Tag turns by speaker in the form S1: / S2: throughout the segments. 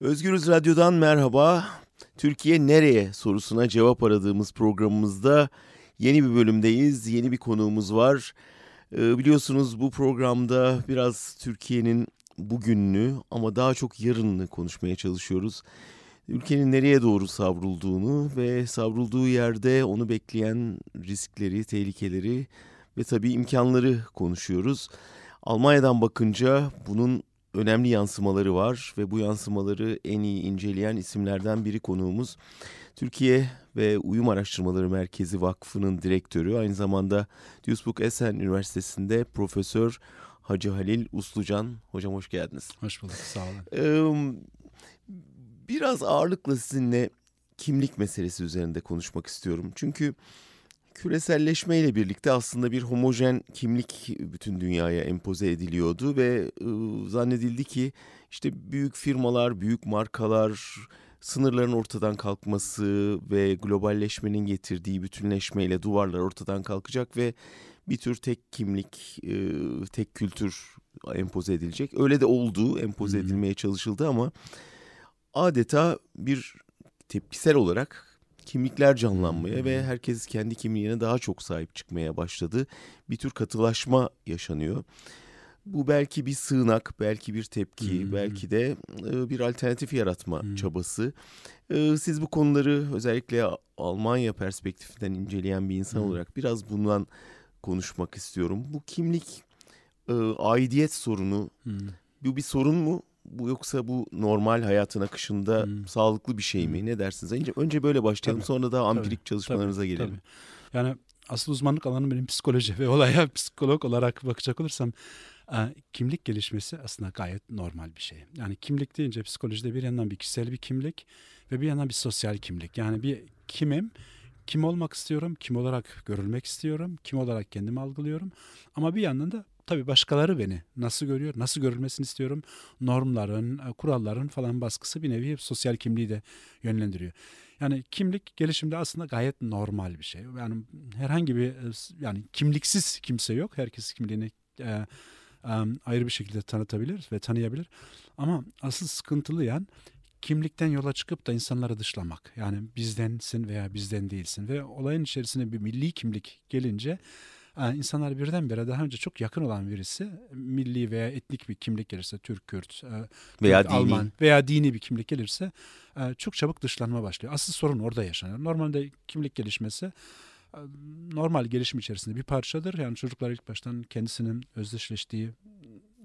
S1: Özgürüz Radyo'dan merhaba. Türkiye nereye sorusuna cevap aradığımız programımızda yeni bir bölümdeyiz. Yeni bir konuğumuz var. Ee, biliyorsunuz bu programda biraz Türkiye'nin bugününü ama daha çok yarınını konuşmaya çalışıyoruz. Ülkenin nereye doğru savrulduğunu ve savrulduğu yerde onu bekleyen riskleri, tehlikeleri ve tabii imkanları konuşuyoruz. Almanya'dan bakınca bunun önemli yansımaları var ve bu yansımaları en iyi inceleyen isimlerden biri konuğumuz. Türkiye ve Uyum Araştırmaları Merkezi Vakfı'nın direktörü aynı zamanda Duisburg Essen Üniversitesi'nde Profesör Hacı Halil Uslucan. Hocam hoş geldiniz.
S2: Hoş bulduk sağ olun.
S1: Ee, biraz ağırlıkla sizinle kimlik meselesi üzerinde konuşmak istiyorum. Çünkü küreselleşme ile birlikte aslında bir homojen kimlik bütün dünyaya empoze ediliyordu ve e, zannedildi ki işte büyük firmalar, büyük markalar, sınırların ortadan kalkması ve globalleşmenin getirdiği bütünleşmeyle duvarlar ortadan kalkacak ve bir tür tek kimlik, e, tek kültür empoze edilecek. Öyle de oldu, empoze edilmeye çalışıldı ama adeta bir tepkisel olarak kimlikler canlanmaya ve herkes kendi kimliğine daha çok sahip çıkmaya başladı. Bir tür katılaşma yaşanıyor. Bu belki bir sığınak, belki bir tepki, hmm. belki de bir alternatif yaratma hmm. çabası. Siz bu konuları özellikle Almanya perspektifinden inceleyen bir insan hmm. olarak biraz bundan konuşmak istiyorum. Bu kimlik aidiyet sorunu hmm. bu bir sorun mu? Bu yoksa bu normal hayatın akışında hmm. sağlıklı bir şey mi? Ne dersiniz? Önce, önce böyle başlayalım tabii, sonra daha ampirik tabii, çalışmalarınıza tabii, gelelim.
S2: Tabii. Yani asıl uzmanlık alanım benim psikoloji ve olaya psikolog olarak bakacak olursam kimlik gelişmesi aslında gayet normal bir şey. Yani kimlik deyince psikolojide bir yandan bir kişisel bir kimlik ve bir yandan bir sosyal kimlik. Yani bir kimim, kim olmak istiyorum, kim olarak görülmek istiyorum, kim olarak kendimi algılıyorum. Ama bir yandan da tabii başkaları beni nasıl görüyor, nasıl görülmesini istiyorum. Normların, e, kuralların falan baskısı bir nevi sosyal kimliği de yönlendiriyor. Yani kimlik gelişimde aslında gayet normal bir şey. Yani herhangi bir e, yani kimliksiz kimse yok. Herkes kimliğini e, e, ayrı bir şekilde tanıtabilir ve tanıyabilir. Ama asıl sıkıntılı yan kimlikten yola çıkıp da insanları dışlamak. Yani bizdensin veya bizden değilsin ve olayın içerisine bir milli kimlik gelince yani insanlar birdenbire daha önce çok yakın olan birisi milli veya etnik bir kimlik gelirse Türk, Kürt, e, veya Türk, dini. Alman veya dini bir kimlik gelirse e, çok çabuk dışlanma başlıyor. Asıl sorun orada yaşanıyor. Normalde kimlik gelişmesi e, normal gelişim içerisinde bir parçadır. Yani çocuklar ilk baştan kendisinin özdeşleştiği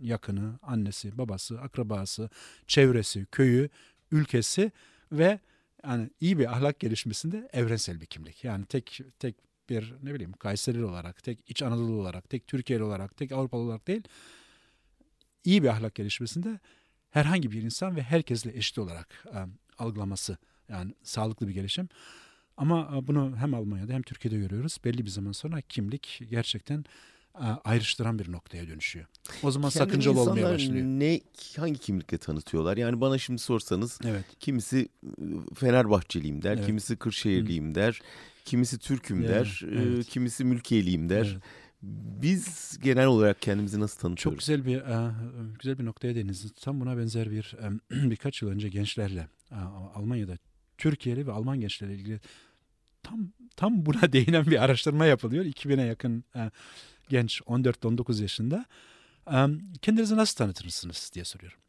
S2: yakını, annesi, babası, akrabası, çevresi, köyü, ülkesi ve yani iyi bir ahlak gelişmesinde evrensel bir kimlik. Yani tek tek bir ne bileyim Kayserili olarak, tek İç Anadolu olarak, tek Türkiye'li olarak, tek Avrupalı olarak değil, iyi bir ahlak gelişmesinde herhangi bir insan ve herkesle eşit olarak e, algılaması yani sağlıklı bir gelişim. Ama e, bunu hem Almanya'da hem Türkiye'de görüyoruz. Belli bir zaman sonra kimlik gerçekten e, ayrıştıran bir noktaya dönüşüyor. O zaman Kendini sakıncalı olmaya başlıyor.
S1: Ne hangi kimlikle tanıtıyorlar? Yani bana şimdi sorsanız evet. kimisi Fenerbahçeliyim der, evet. kimisi Kırşehirliyim Hı. der, Kimisi Türk'üm evet, der, evet. kimisi mülkiyeliyim der. Evet. Biz genel olarak kendimizi nasıl tanıtıyoruz?
S2: Çok güzel bir güzel bir noktaya değindiniz. Tam buna benzer bir birkaç yıl önce gençlerle Almanya'da Türkiye'li ve Alman gençlerle ilgili tam tam buna değinen bir araştırma yapılıyor. 2000'e yakın genç 14-19 yaşında. Kendinizi nasıl tanıtırsınız diye soruyorum.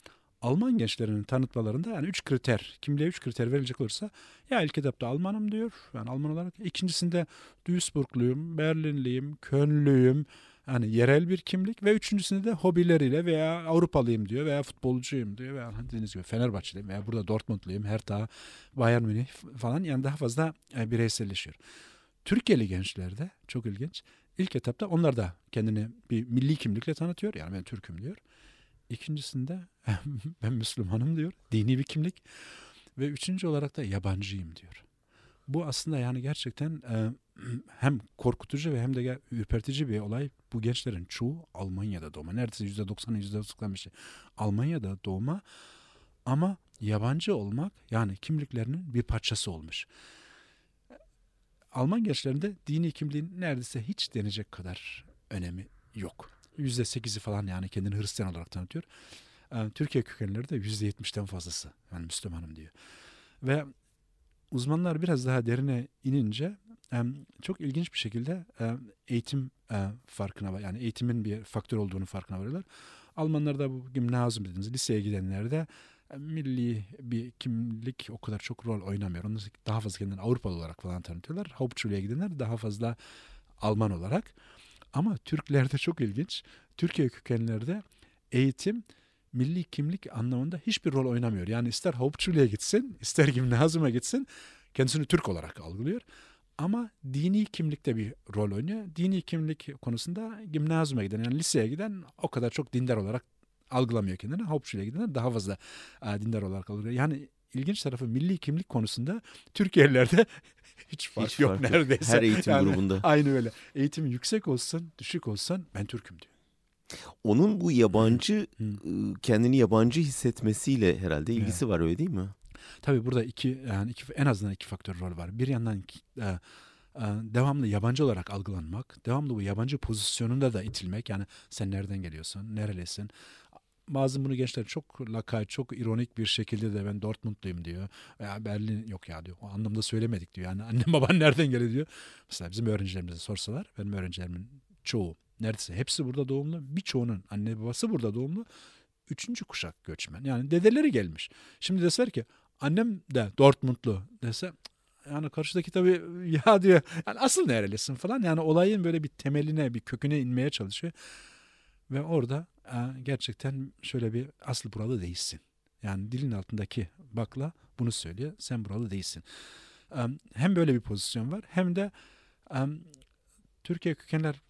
S2: Alman gençlerinin tanıtmalarında yani üç kriter, kimliğe üç kriter verilecek olursa ya ilk etapta Almanım diyor, yani Alman olarak. ikincisinde Duisburgluyum, Berlinliyim, Kölnlüyüm, yani yerel bir kimlik ve üçüncüsünde de hobileriyle veya Avrupalıyım diyor veya futbolcuyum diyor veya dediğiniz gibi Fenerbahçeliyim veya burada Dortmundluyum, Hertha, Bayern Münih falan yani daha fazla e, bireyselleşiyor. Türkiye'li gençlerde çok ilginç. İlk etapta onlar da kendini bir milli kimlikle tanıtıyor. Yani ben Türk'üm diyor. İkincisinde ben Müslümanım diyor. Dini bir kimlik. Ve üçüncü olarak da yabancıyım diyor. Bu aslında yani gerçekten e, hem korkutucu ve hem de ürpertici bir olay. Bu gençlerin çoğu Almanya'da doğma. Neredeyse yüzde doksanı yüzde doksan bir şey. Almanya'da doğma ama yabancı olmak yani kimliklerinin bir parçası olmuş. Alman gençlerinde dini kimliğin neredeyse hiç denecek kadar önemi yok. %8'i falan yani kendini Hristiyan olarak tanıtıyor. E, Türkiye kökenleri de %70'ten fazlası. Yani Müslümanım diyor. Ve uzmanlar biraz daha derine inince çok ilginç bir şekilde eğitim e, farkına var. Yani eğitimin bir faktör olduğunu farkına varıyorlar. Almanlarda bu gimnazyum dediğimiz liseye gidenlerde e, milli bir kimlik o kadar çok rol oynamıyor. Onlar daha fazla kendini Avrupalı olarak falan tanıtıyorlar. Hauptschuleye gidenler daha fazla Alman olarak. Ama Türklerde çok ilginç. Türkiye kökenlerde eğitim milli kimlik anlamında hiçbir rol oynamıyor. Yani ister Hauptschuleye gitsin, ister gimnazyuma gitsin kendisini Türk olarak algılıyor. Ama dini kimlikte bir rol oynuyor. Dini kimlik konusunda gimnazyuma giden yani liseye giden o kadar çok dindar olarak algılamıyor kendini. Hauptschuleye gidenler daha fazla dindar olarak algılıyor. Yani ilginç tarafı milli kimlik konusunda Türkiye'lilerde hiç fark
S1: Hiç
S2: yok
S1: fark
S2: neredeyse.
S1: Her eğitim
S2: Yani
S1: grubunda.
S2: Aynı öyle. Eğitim yüksek olsun, düşük olsun ben Türk'üm diyor.
S1: Onun bu yabancı ıı, kendini yabancı hissetmesiyle herhalde ilgisi var öyle değil mi?
S2: Tabii burada iki yani iki, en azından iki faktör rol var. Bir yandan e, e, devamlı yabancı olarak algılanmak, devamlı bu yabancı pozisyonunda da itilmek. Yani sen nereden geliyorsun, nerelisin? Bazı bunu gençler çok lakay, çok ironik bir şekilde de ben Dortmundluyum diyor. Veya Berlin yok ya diyor. O anlamda söylemedik diyor. Yani annem baban nereden geliyor diyor. Mesela bizim öğrencilerimize sorsalar, benim öğrencilerimin çoğu neredeyse hepsi burada doğumlu. Birçoğunun anne babası burada doğumlu. Üçüncü kuşak göçmen. Yani dedeleri gelmiş. Şimdi deseler ki annem de Dortmundlu dese yani karşıdaki tabii ya diyor yani asıl nerelisin falan yani olayın böyle bir temeline bir köküne inmeye çalışıyor ve orada gerçekten şöyle bir asıl buralı değilsin. Yani dilin altındaki bakla bunu söylüyor sen buralı değilsin. E, hem böyle bir pozisyon var hem de e, Türkiye kökenler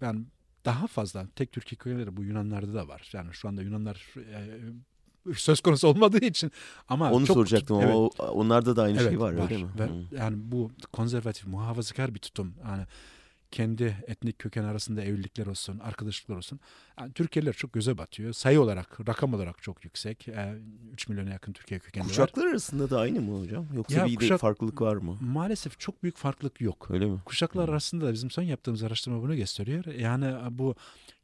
S2: yani daha fazla tek Türkiye kökenleri bu Yunanlarda da var. Yani şu anda Yunanlar e, söz konusu olmadığı için ama
S1: Onu
S2: çok,
S1: soracaktım
S2: evet,
S1: ama onlarda da aynı
S2: Evet,
S1: şey var, öyle mi?
S2: Ve yani bu konservatif, muhafazakar bir tutum. Yani kendi etnik köken arasında evlilikler olsun, arkadaşlıklar olsun. Yani Türkiye'liler çok göze batıyor. Sayı olarak, rakam olarak çok yüksek. Ee, 3 milyona yakın Türkiye kökenli var.
S1: Kuşaklar arasında da aynı mı hocam? Yoksa
S2: Ya
S1: bir
S2: kuşak-
S1: farklılık var mı?
S2: Maalesef çok büyük farklılık yok.
S1: Öyle mi?
S2: Kuşaklar arasında da bizim son yaptığımız araştırma bunu gösteriyor. Yani bu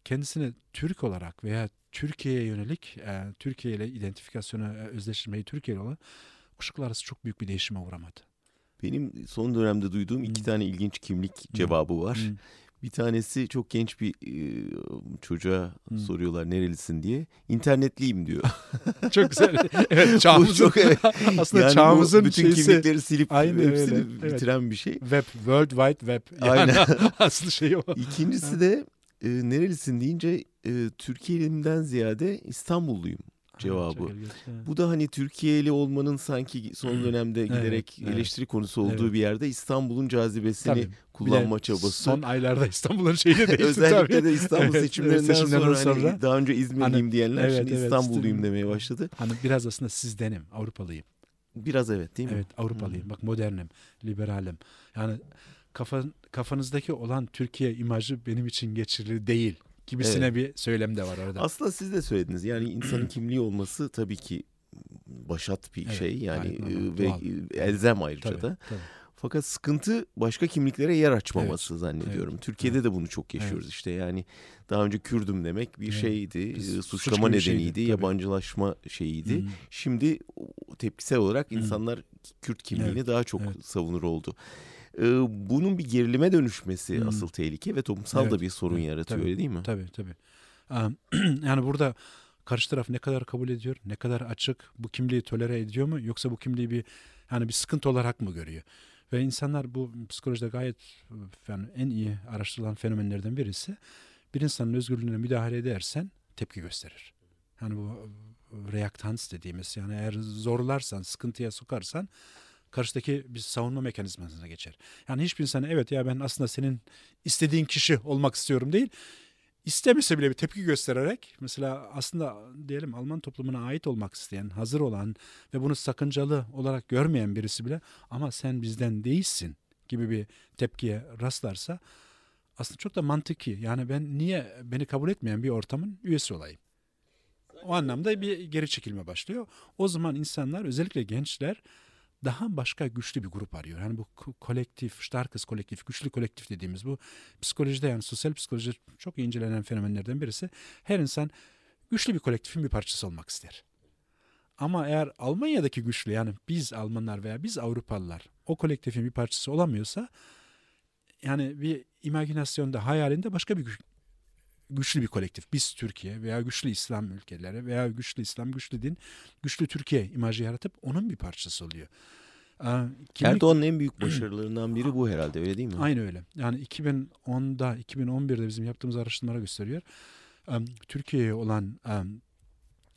S2: kendisini Türk olarak veya Türkiye'ye yönelik, e, Türkiye ile identifikasyonu, e, özdeşleşmeyi Türkiye olan kuşaklar arası çok büyük bir değişime uğramadı.
S1: Benim son dönemde duyduğum iki
S2: Hı.
S1: tane ilginç kimlik cevabı var.
S2: Hı.
S1: Bir tanesi çok genç bir e, çocuğa soruyorlar nerelisin diye. İnternetliyim diyor.
S2: Çok güzel. Evet çağımızın
S1: çok evet.
S2: aslında
S1: Yani
S2: çağımızın
S1: bütün
S2: şeysi
S1: kimlikleri silip
S2: Aynen
S1: hepsini
S2: öyle, evet.
S1: bitiren bir şey.
S2: web, World Wide Web. Yani
S1: Aynen.
S2: asıl şey o.
S1: İkincisi de e, nerelisin deyince e, Türkiye'limden ziyade İstanbulluyum cevabı.
S2: Evet.
S1: Bu da hani Türkiye'li olmanın sanki son dönemde
S2: Evet,
S1: giderek
S2: evet.
S1: eleştiri konusu olduğu
S2: Evet.
S1: bir yerde İstanbul'un cazibesini
S2: Tabii.
S1: Kullanma çabası.
S2: Son aylarda İstanbul'un şeyi de değişti
S1: Özellikle
S2: tabii.
S1: de İstanbul
S2: Evet,
S1: seçimlerinden
S2: evet, seçimlerden
S1: sonra, hani
S2: sonra.
S1: daha önce İzmirliyim
S2: Hani,
S1: diyenler
S2: evet,
S1: şimdi
S2: evet,
S1: İstanbulluyum
S2: İstanbul-
S1: demeye başladı.
S2: Hani biraz aslında sizdenim, Avrupalıyım.
S1: Biraz evet değil mi?
S2: Evet, Avrupalıyım. Bak modernim, liberalim. Yani kafa, kafanızdaki olan Türkiye imajı benim için geçerli değil gibisine
S1: Evet.
S2: bir söylem de var orada.
S1: Aslında siz de söylediniz. Yani insanın kimliği olması tabii ki başat bir
S2: Evet,
S1: şey yani e, ve
S2: doğal.
S1: elzem ayrıca
S2: Tabii,
S1: da.
S2: tabii.
S1: Fakat sıkıntı başka kimliklere yer açmaması zannediyorum.
S2: evet,
S1: Türkiye'de de bunu çok yaşıyoruz
S2: Evet.
S1: işte. Yani daha önce Kürdüm demek bir
S2: Evet,
S1: şeydi,
S2: biz
S1: e,
S2: suç
S1: suçlama
S2: şeydi,
S1: nedeniydi,
S2: tabii.
S1: yabancılaşma şeyiydi.
S2: Hı.
S1: Şimdi tepkisel olarak
S2: Hı.
S1: insanlar Kürt kimliğini
S2: Evet,
S1: daha çok
S2: evet.
S1: savunur oldu. Ee, bunun bir gerilime dönüşmesi
S2: Hı.
S1: asıl tehlike ve toplumsal da
S2: Evet,
S1: bir sorun
S2: evet,
S1: yaratıyor
S2: tabii,
S1: öyle değil mi?
S2: Tabii tabii. Yani burada karşı taraf ne kadar kabul ediyor, ne kadar açık, bu kimliği tolere ediyor mu yoksa bu kimliği bir hani bir sıkıntı olarak mı görüyor? Ve insanlar bu psikolojide gayet yani en iyi araştırılan fenomenlerden birisi bir insanın özgürlüğüne müdahale edersen tepki gösterir. Yani bu reaktans dediğimiz yani eğer zorlarsan, sıkıntıya sokarsan karşıdaki bir savunma mekanizmasına geçer. Yani hiçbir insan evet ya ben aslında senin istediğin kişi olmak istiyorum değil. İstemese bile bir tepki göstererek mesela aslında diyelim Alman toplumuna ait olmak isteyen, hazır olan ve bunu sakıncalı olarak görmeyen birisi bile ama sen bizden değilsin gibi bir tepkiye rastlarsa aslında çok da mantıki. Yani ben niye beni kabul etmeyen bir ortamın üyesi olayım? O anlamda bir geri çekilme başlıyor. O zaman insanlar özellikle gençler daha başka güçlü bir grup arıyor. Yani bu ko- kolektif, starkes kolektif, güçlü kolektif dediğimiz bu psikolojide yani sosyal psikolojide çok incelenen fenomenlerden birisi. Her insan güçlü bir kolektifin bir parçası olmak ister. Ama eğer Almanya'daki güçlü yani biz Almanlar veya biz Avrupalılar o kolektifin bir parçası olamıyorsa yani bir imaginasyonda hayalinde başka bir güçlü bir kolektif. Biz Türkiye veya güçlü İslam ülkeleri veya güçlü İslam, güçlü din, güçlü Türkiye imajı yaratıp onun bir parçası oluyor.
S1: Kimlik... Erdoğan'ın en büyük başarılarından biri bu herhalde öyle değil mi?
S2: Aynı öyle. Yani 2010'da, 2011'de bizim yaptığımız araştırmalara gösteriyor. Türkiye'ye olan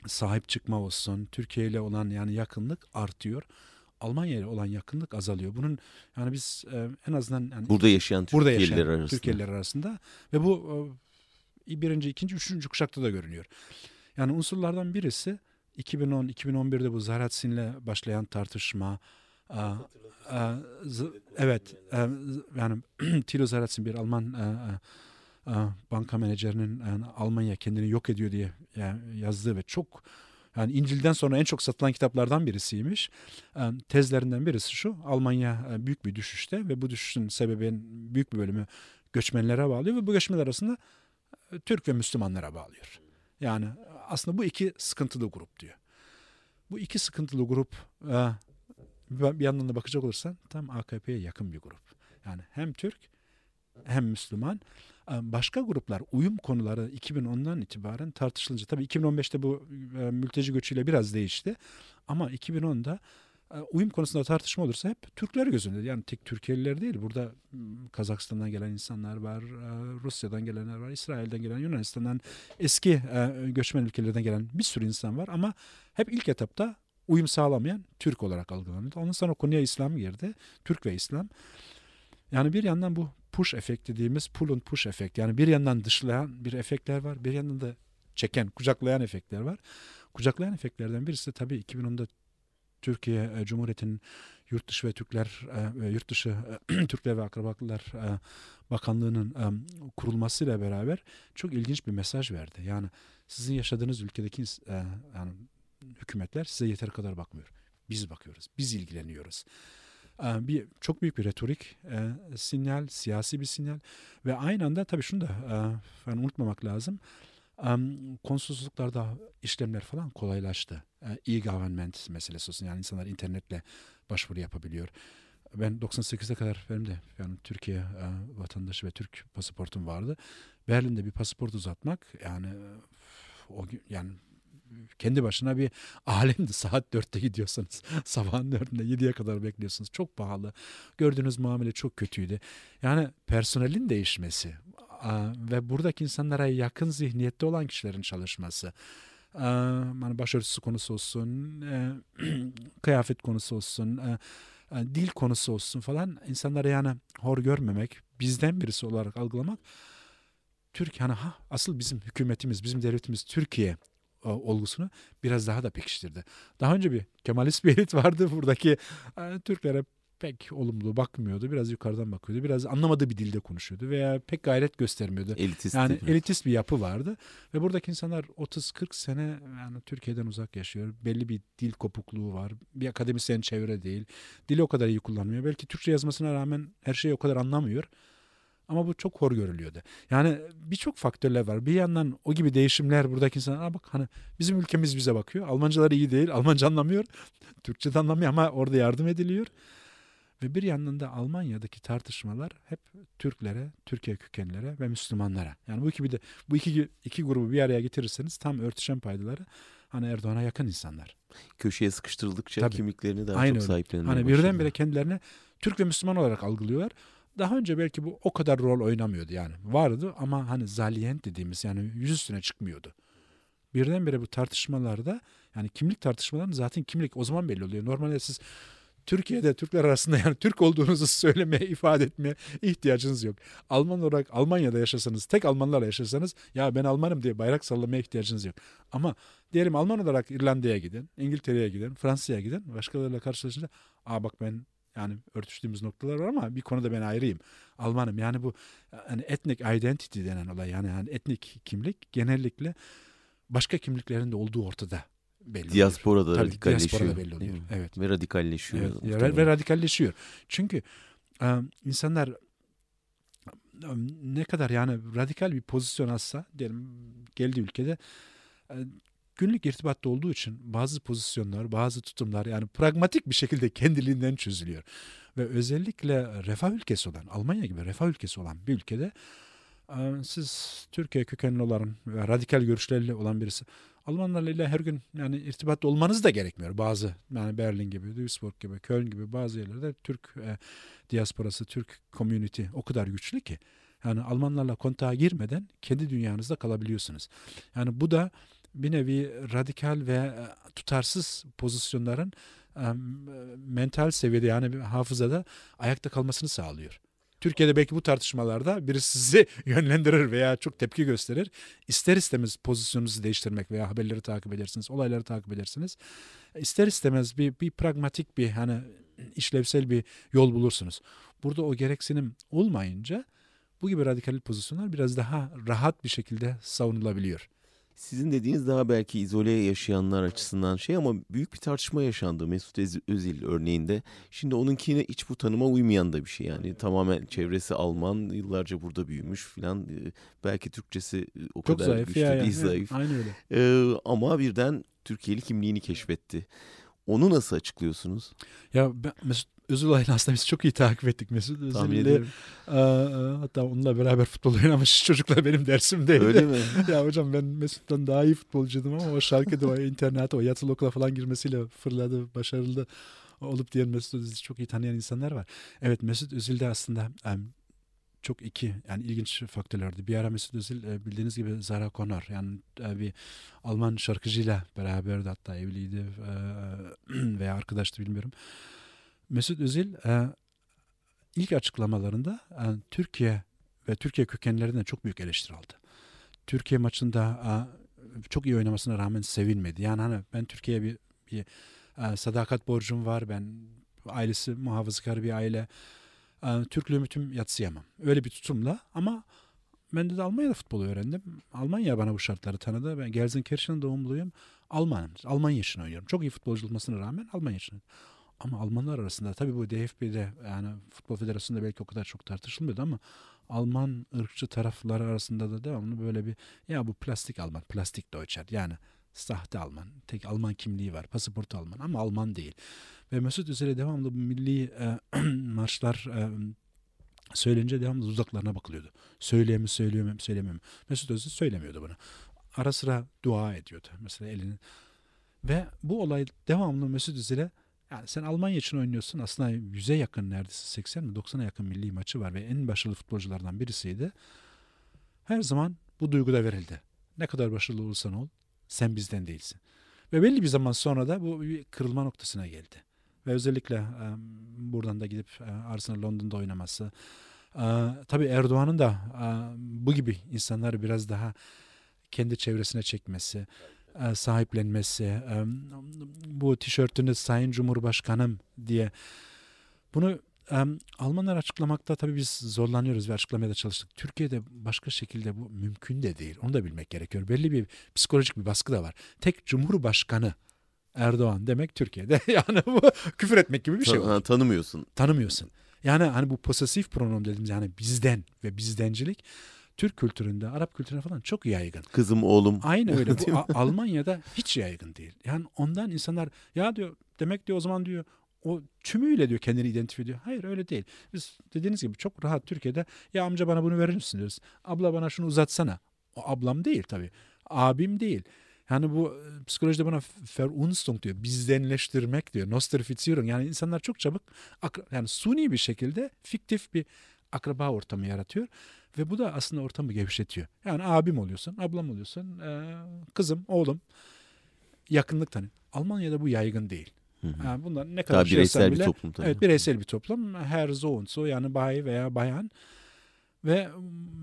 S2: sahip çıkma olsun, Türkiye ile olan yani yakınlık artıyor. Almanya ile olan yakınlık azalıyor. Bunun yani biz en azından yani
S1: burada yaşayan Türkiye'liler arasında.
S2: Türkiye'liler arasında ve bu birinci, ikinci, üçüncü kuşakta da görünüyor. Yani unsurlardan birisi 2010-2011'de bu Zaratsin'le başlayan tartışma, a, a, z, evet a, yani Tilo Zaratsin bir Alman a, a, banka menajerinin yani Almanya kendini yok ediyor diye yani yazdığı ve çok yani İncil'den sonra en çok satılan kitaplardan birisiymiş. Tezlerinden birisi şu. Almanya büyük bir düşüşte ve bu düşüşün sebebinin büyük bir bölümü göçmenlere bağlıyor ve bu göçmenler arasında Türk ve Müslümanlara bağlıyor. Yani aslında bu iki sıkıntılı grup diyor. Bu iki sıkıntılı grup e, bir yandan da bakacak olursan tam AKP'ye yakın bir grup. Yani hem Türk hem Müslüman. E, başka gruplar uyum konuları 2010'dan itibaren tartışılınca tabii 2015'te bu e, mülteci göçüyle biraz değişti. Ama 2010'da e, uyum konusunda tartışma olursa hep Türkler gözünde. Yani tek Türkiye'liler değil. Burada Kazakistan'dan gelen insanlar var, e, Rusya'dan gelenler var, İsrail'den gelen, Yunanistan'dan eski e, göçmen ülkelerden gelen bir sürü insan var. Ama hep ilk etapta uyum sağlamayan Türk olarak algılanıyordu. Ondan sonra konuya İslam girdi. Türk ve İslam. Yani bir yandan bu push efekt dediğimiz pull and push efekt. Yani bir yandan dışlayan bir efektler var. Bir yandan da çeken, kucaklayan efektler var. Kucaklayan efektlerden birisi tabii 2010'da Türkiye e, Cumhuriyeti'nin yurt dışı ve Türkler e, yurt dışı e, Türkler ve Akrabaklılar Bakanlığı'nın kurulmasıyla beraber çok ilginç bir mesaj verdi. Yani sizin yaşadığınız ülkedeki yani hükümetler size yeter kadar bakmıyor. Biz bakıyoruz. Biz ilgileniyoruz. Bir çok büyük bir retorik sinyal, siyasi bir sinyal ve aynı anda tabii şunu da unutmamak lazım konsolosluklarda işlemler falan kolaylaştı. E-government meselesi olsun. Yani insanlar internetle başvuru yapabiliyor. Ben 98'e kadar benim de yani Türkiye e, vatandaşı ve Türk pasaportum vardı. Berlin'de bir pasaport uzatmak yani o yani kendi başına bir alemdi. Saat dörtte gidiyorsanız sabahın dörtünde yediye kadar bekliyorsunuz. Çok pahalı. Gördüğünüz muamele çok kötüydü. Yani personelin değişmesi, ve buradaki insanlara yakın zihniyette olan kişilerin çalışması hani başörtüsü konusu olsun e, kıyafet konusu olsun e, e, dil konusu olsun falan insanlara yani hor görmemek bizden birisi olarak algılamak Türkiye hani ha asıl bizim hükümetimiz bizim devletimiz Türkiye olgusunu biraz daha da pekiştirdi. Daha önce bir Kemalist bir elit vardı buradaki Türklere pek olumlu bakmıyordu. Biraz yukarıdan bakıyordu. Biraz anlamadığı bir dilde konuşuyordu veya pek gayret göstermiyordu.
S1: Elitist
S2: yani elitist bir yapı vardı ve buradaki insanlar 30-40 sene yani Türkiye'den uzak yaşıyor. Belli bir dil kopukluğu var. Bir akademisyen çevre değil. Dili o kadar iyi kullanmıyor. Belki Türkçe yazmasına rağmen her şeyi o kadar anlamıyor. Ama bu çok hor görülüyordu. Yani birçok faktörler var. Bir yandan o gibi değişimler buradaki insanlar bak hani bizim ülkemiz bize bakıyor. Almancalar iyi değil. Almanca anlamıyor. Türkçe de anlamıyor ama orada yardım ediliyor. Ve bir yandan da Almanya'daki tartışmalar hep Türklere, Türkiye kökenlilere ve Müslümanlara. Yani bu iki, bir de, bu iki, iki grubu bir araya getirirseniz tam örtüşen paydaları hani Erdoğan'a yakın insanlar.
S1: Köşeye sıkıştırıldıkça Tabii. kimliklerini daha
S2: Aynı
S1: çok sahiplenmeye
S2: Hani birdenbire kendilerini Türk ve Müslüman olarak algılıyorlar. Daha önce belki bu o kadar rol oynamıyordu yani. Vardı ama hani zaliyent dediğimiz yani yüz üstüne çıkmıyordu. Birdenbire bu tartışmalarda yani kimlik tartışmalarında zaten kimlik o zaman belli oluyor. Normalde siz Türkiye'de Türkler arasında yani Türk olduğunuzu söylemeye, ifade etmeye ihtiyacınız yok. Alman olarak Almanya'da yaşasanız, tek Almanlarla yaşasanız ya ben Almanım diye bayrak sallamaya ihtiyacınız yok. Ama diyelim Alman olarak İrlanda'ya gidin, İngiltere'ye gidin, Fransa'ya gidin, başkalarıyla karşılaşınca aa bak ben yani örtüştüğümüz noktalar var ama bir konuda ben ayrıyım. Almanım yani bu yani ethnic identity denen olay yani, yani etnik kimlik genellikle başka kimliklerin de olduğu ortada belli
S1: Diasporada
S2: oluyor.
S1: radikalleşiyor.
S2: Diasporada belli oluyor. Evet.
S1: Ve radikalleşiyor.
S2: Evet. Ve, ve radikalleşiyor. Çünkü e, insanlar ne kadar yani radikal bir pozisyon alsa diyelim geldi ülkede e, günlük irtibatta olduğu için bazı pozisyonlar, bazı tutumlar yani pragmatik bir şekilde kendiliğinden çözülüyor. Ve özellikle refah ülkesi olan, Almanya gibi refah ülkesi olan bir ülkede e, siz Türkiye kökenli olan ve radikal görüşlerle olan birisi Almanlarla ile her gün yani irtibatta olmanız da gerekmiyor. Bazı yani Berlin gibi, Duisburg gibi, Köln gibi bazı yerlerde Türk e, diasporası, Türk community o kadar güçlü ki yani Almanlarla kontağa girmeden kendi dünyanızda kalabiliyorsunuz. Yani bu da bir nevi radikal ve e, tutarsız pozisyonların e, mental seviyede yani hafızada ayakta kalmasını sağlıyor. Türkiye'de belki bu tartışmalarda birisi sizi yönlendirir veya çok tepki gösterir. İster istemez pozisyonunuzu değiştirmek veya haberleri takip edersiniz, olayları takip edersiniz. İster istemez bir, bir pragmatik bir hani işlevsel bir yol bulursunuz. Burada o gereksinim olmayınca bu gibi radikal pozisyonlar biraz daha rahat bir şekilde savunulabiliyor.
S1: Sizin dediğiniz daha belki izole yaşayanlar açısından şey ama büyük bir tartışma yaşandı Mesut Özil örneğinde. Şimdi onunkine hiç bu tanıma uymayan da bir şey yani tamamen çevresi Alman yıllarca burada büyümüş filan ee, belki Türkçesi e, o Çok kadar zayıf güçlü ya, değil yani. zayıf.
S2: Aynen öyle.
S1: Ee, ama birden Türkiye'li kimliğini keşfetti. Onu nasıl açıklıyorsunuz?
S2: Ya ben Mesut Özil olayını aslında biz çok iyi takip ettik Mesut Özil'le. hatta onunla beraber futbol oynamış çocuklar benim dersimdeydi.
S1: Öyle mi?
S2: ya hocam ben Mesut'tan daha iyi futbolcuydum ama o şarkıda o internete o yatılı okula falan girmesiyle fırladı, başarılı olup diyen Mesut Özil'i çok iyi tanıyan insanlar var. Evet Mesut Özil de aslında çok iki yani ilginç faktörlerdi. Bir ara Mesut Özil e, bildiğiniz gibi Zara Connor yani e, bir Alman şarkıcıyla beraberdi hatta evliydi e, veya arkadaştı bilmiyorum. Mesut Özil ilk açıklamalarında Türkiye ve Türkiye kökenlerinden çok büyük eleştiri aldı. Türkiye maçında çok iyi oynamasına rağmen sevinmedi. Yani hani ben Türkiye'ye bir, bir sadakat borcum var. Ben ailesi muhafazakar bir aile e, Türklüğümü tüm yatsıyamam. Öyle bir tutumla ama ben de, de Almanya'da futbolu öğrendim. Almanya bana bu şartları tanıdı. Ben Gelsenkirchen doğumluyum. Almanım. Almanya için oynuyorum. Çok iyi futbolcu olmasına rağmen Almanya için. Ama Almanlar arasında tabii bu DFB'de yani Futbol Federasyonu'nda belki o kadar çok tartışılmıyordu ama Alman ırkçı taraflar arasında da devamlı böyle bir ya bu plastik Alman, plastik Deutscher yani sahte Alman, tek Alman kimliği var, pasaportu Alman ama Alman değil. Ve Mesut Özil'e devamlı bu milli e, marşlar e, söyleyince devamlı uzaklarına bakılıyordu. Söyleye mi söylüyor mu söylemiyor mu? Mesut Özil söylemiyordu bunu. Ara sıra dua ediyordu mesela elini. Ve bu olay devamlı Mesut Özil'e yani sen Almanya için oynuyorsun aslında yüze yakın neredeyse 80 mi 90'a yakın milli maçı var ve en başarılı futbolculardan birisiydi. Her zaman bu duyguda verildi. Ne kadar başarılı olursan ol sen bizden değilsin. Ve belli bir zaman sonra da bu bir kırılma noktasına geldi. Ve özellikle e, buradan da gidip e, Arsenal London'da oynaması. E, tabii Erdoğan'ın da e, bu gibi insanları biraz daha kendi çevresine çekmesi, e, sahiplenmesi, e, bu tişörtünü Sayın Cumhurbaşkanım diye bunu Um, Almanlar açıklamakta tabii biz zorlanıyoruz ve açıklamaya da çalıştık. Türkiye'de başka şekilde bu mümkün de değil. Onu da bilmek gerekiyor. Belli bir psikolojik bir baskı da var. Tek Cumhurbaşkanı Erdoğan demek Türkiye'de. Yani bu küfür etmek gibi bir şey
S1: var. Tanımıyorsun.
S2: Tanımıyorsun. Yani hani bu posesif pronom dediğimiz yani bizden ve bizdencilik Türk kültüründe, Arap kültüründe falan çok yaygın.
S1: Kızım, oğlum.
S2: Aynı öyle. Bu Almanya'da hiç yaygın değil. Yani ondan insanlar ya diyor demek diyor o zaman diyor o tümüyle diyor kendini identifiye ediyor. Hayır öyle değil. Biz dediğiniz gibi çok rahat Türkiye'de ya amca bana bunu verir misin diyoruz. Abla bana şunu uzatsana. O ablam değil tabii. Abim değil. Yani bu e, psikolojide buna verunstung diyor. Bizdenleştirmek diyor. Nostrifizierung. Yani insanlar çok çabuk yani suni bir şekilde fiktif bir akraba ortamı yaratıyor. Ve bu da aslında ortamı gevşetiyor. Yani abim oluyorsun, ablam oluyorsun, kızım, oğlum. Yakınlık tanı. Almanya'da bu yaygın değil. Yani bunlar ne kadar
S1: Daha bireysel bile, bir toplum
S2: tabii. Evet bireysel bir toplum. Her zoğunsu yani bay veya bayan ve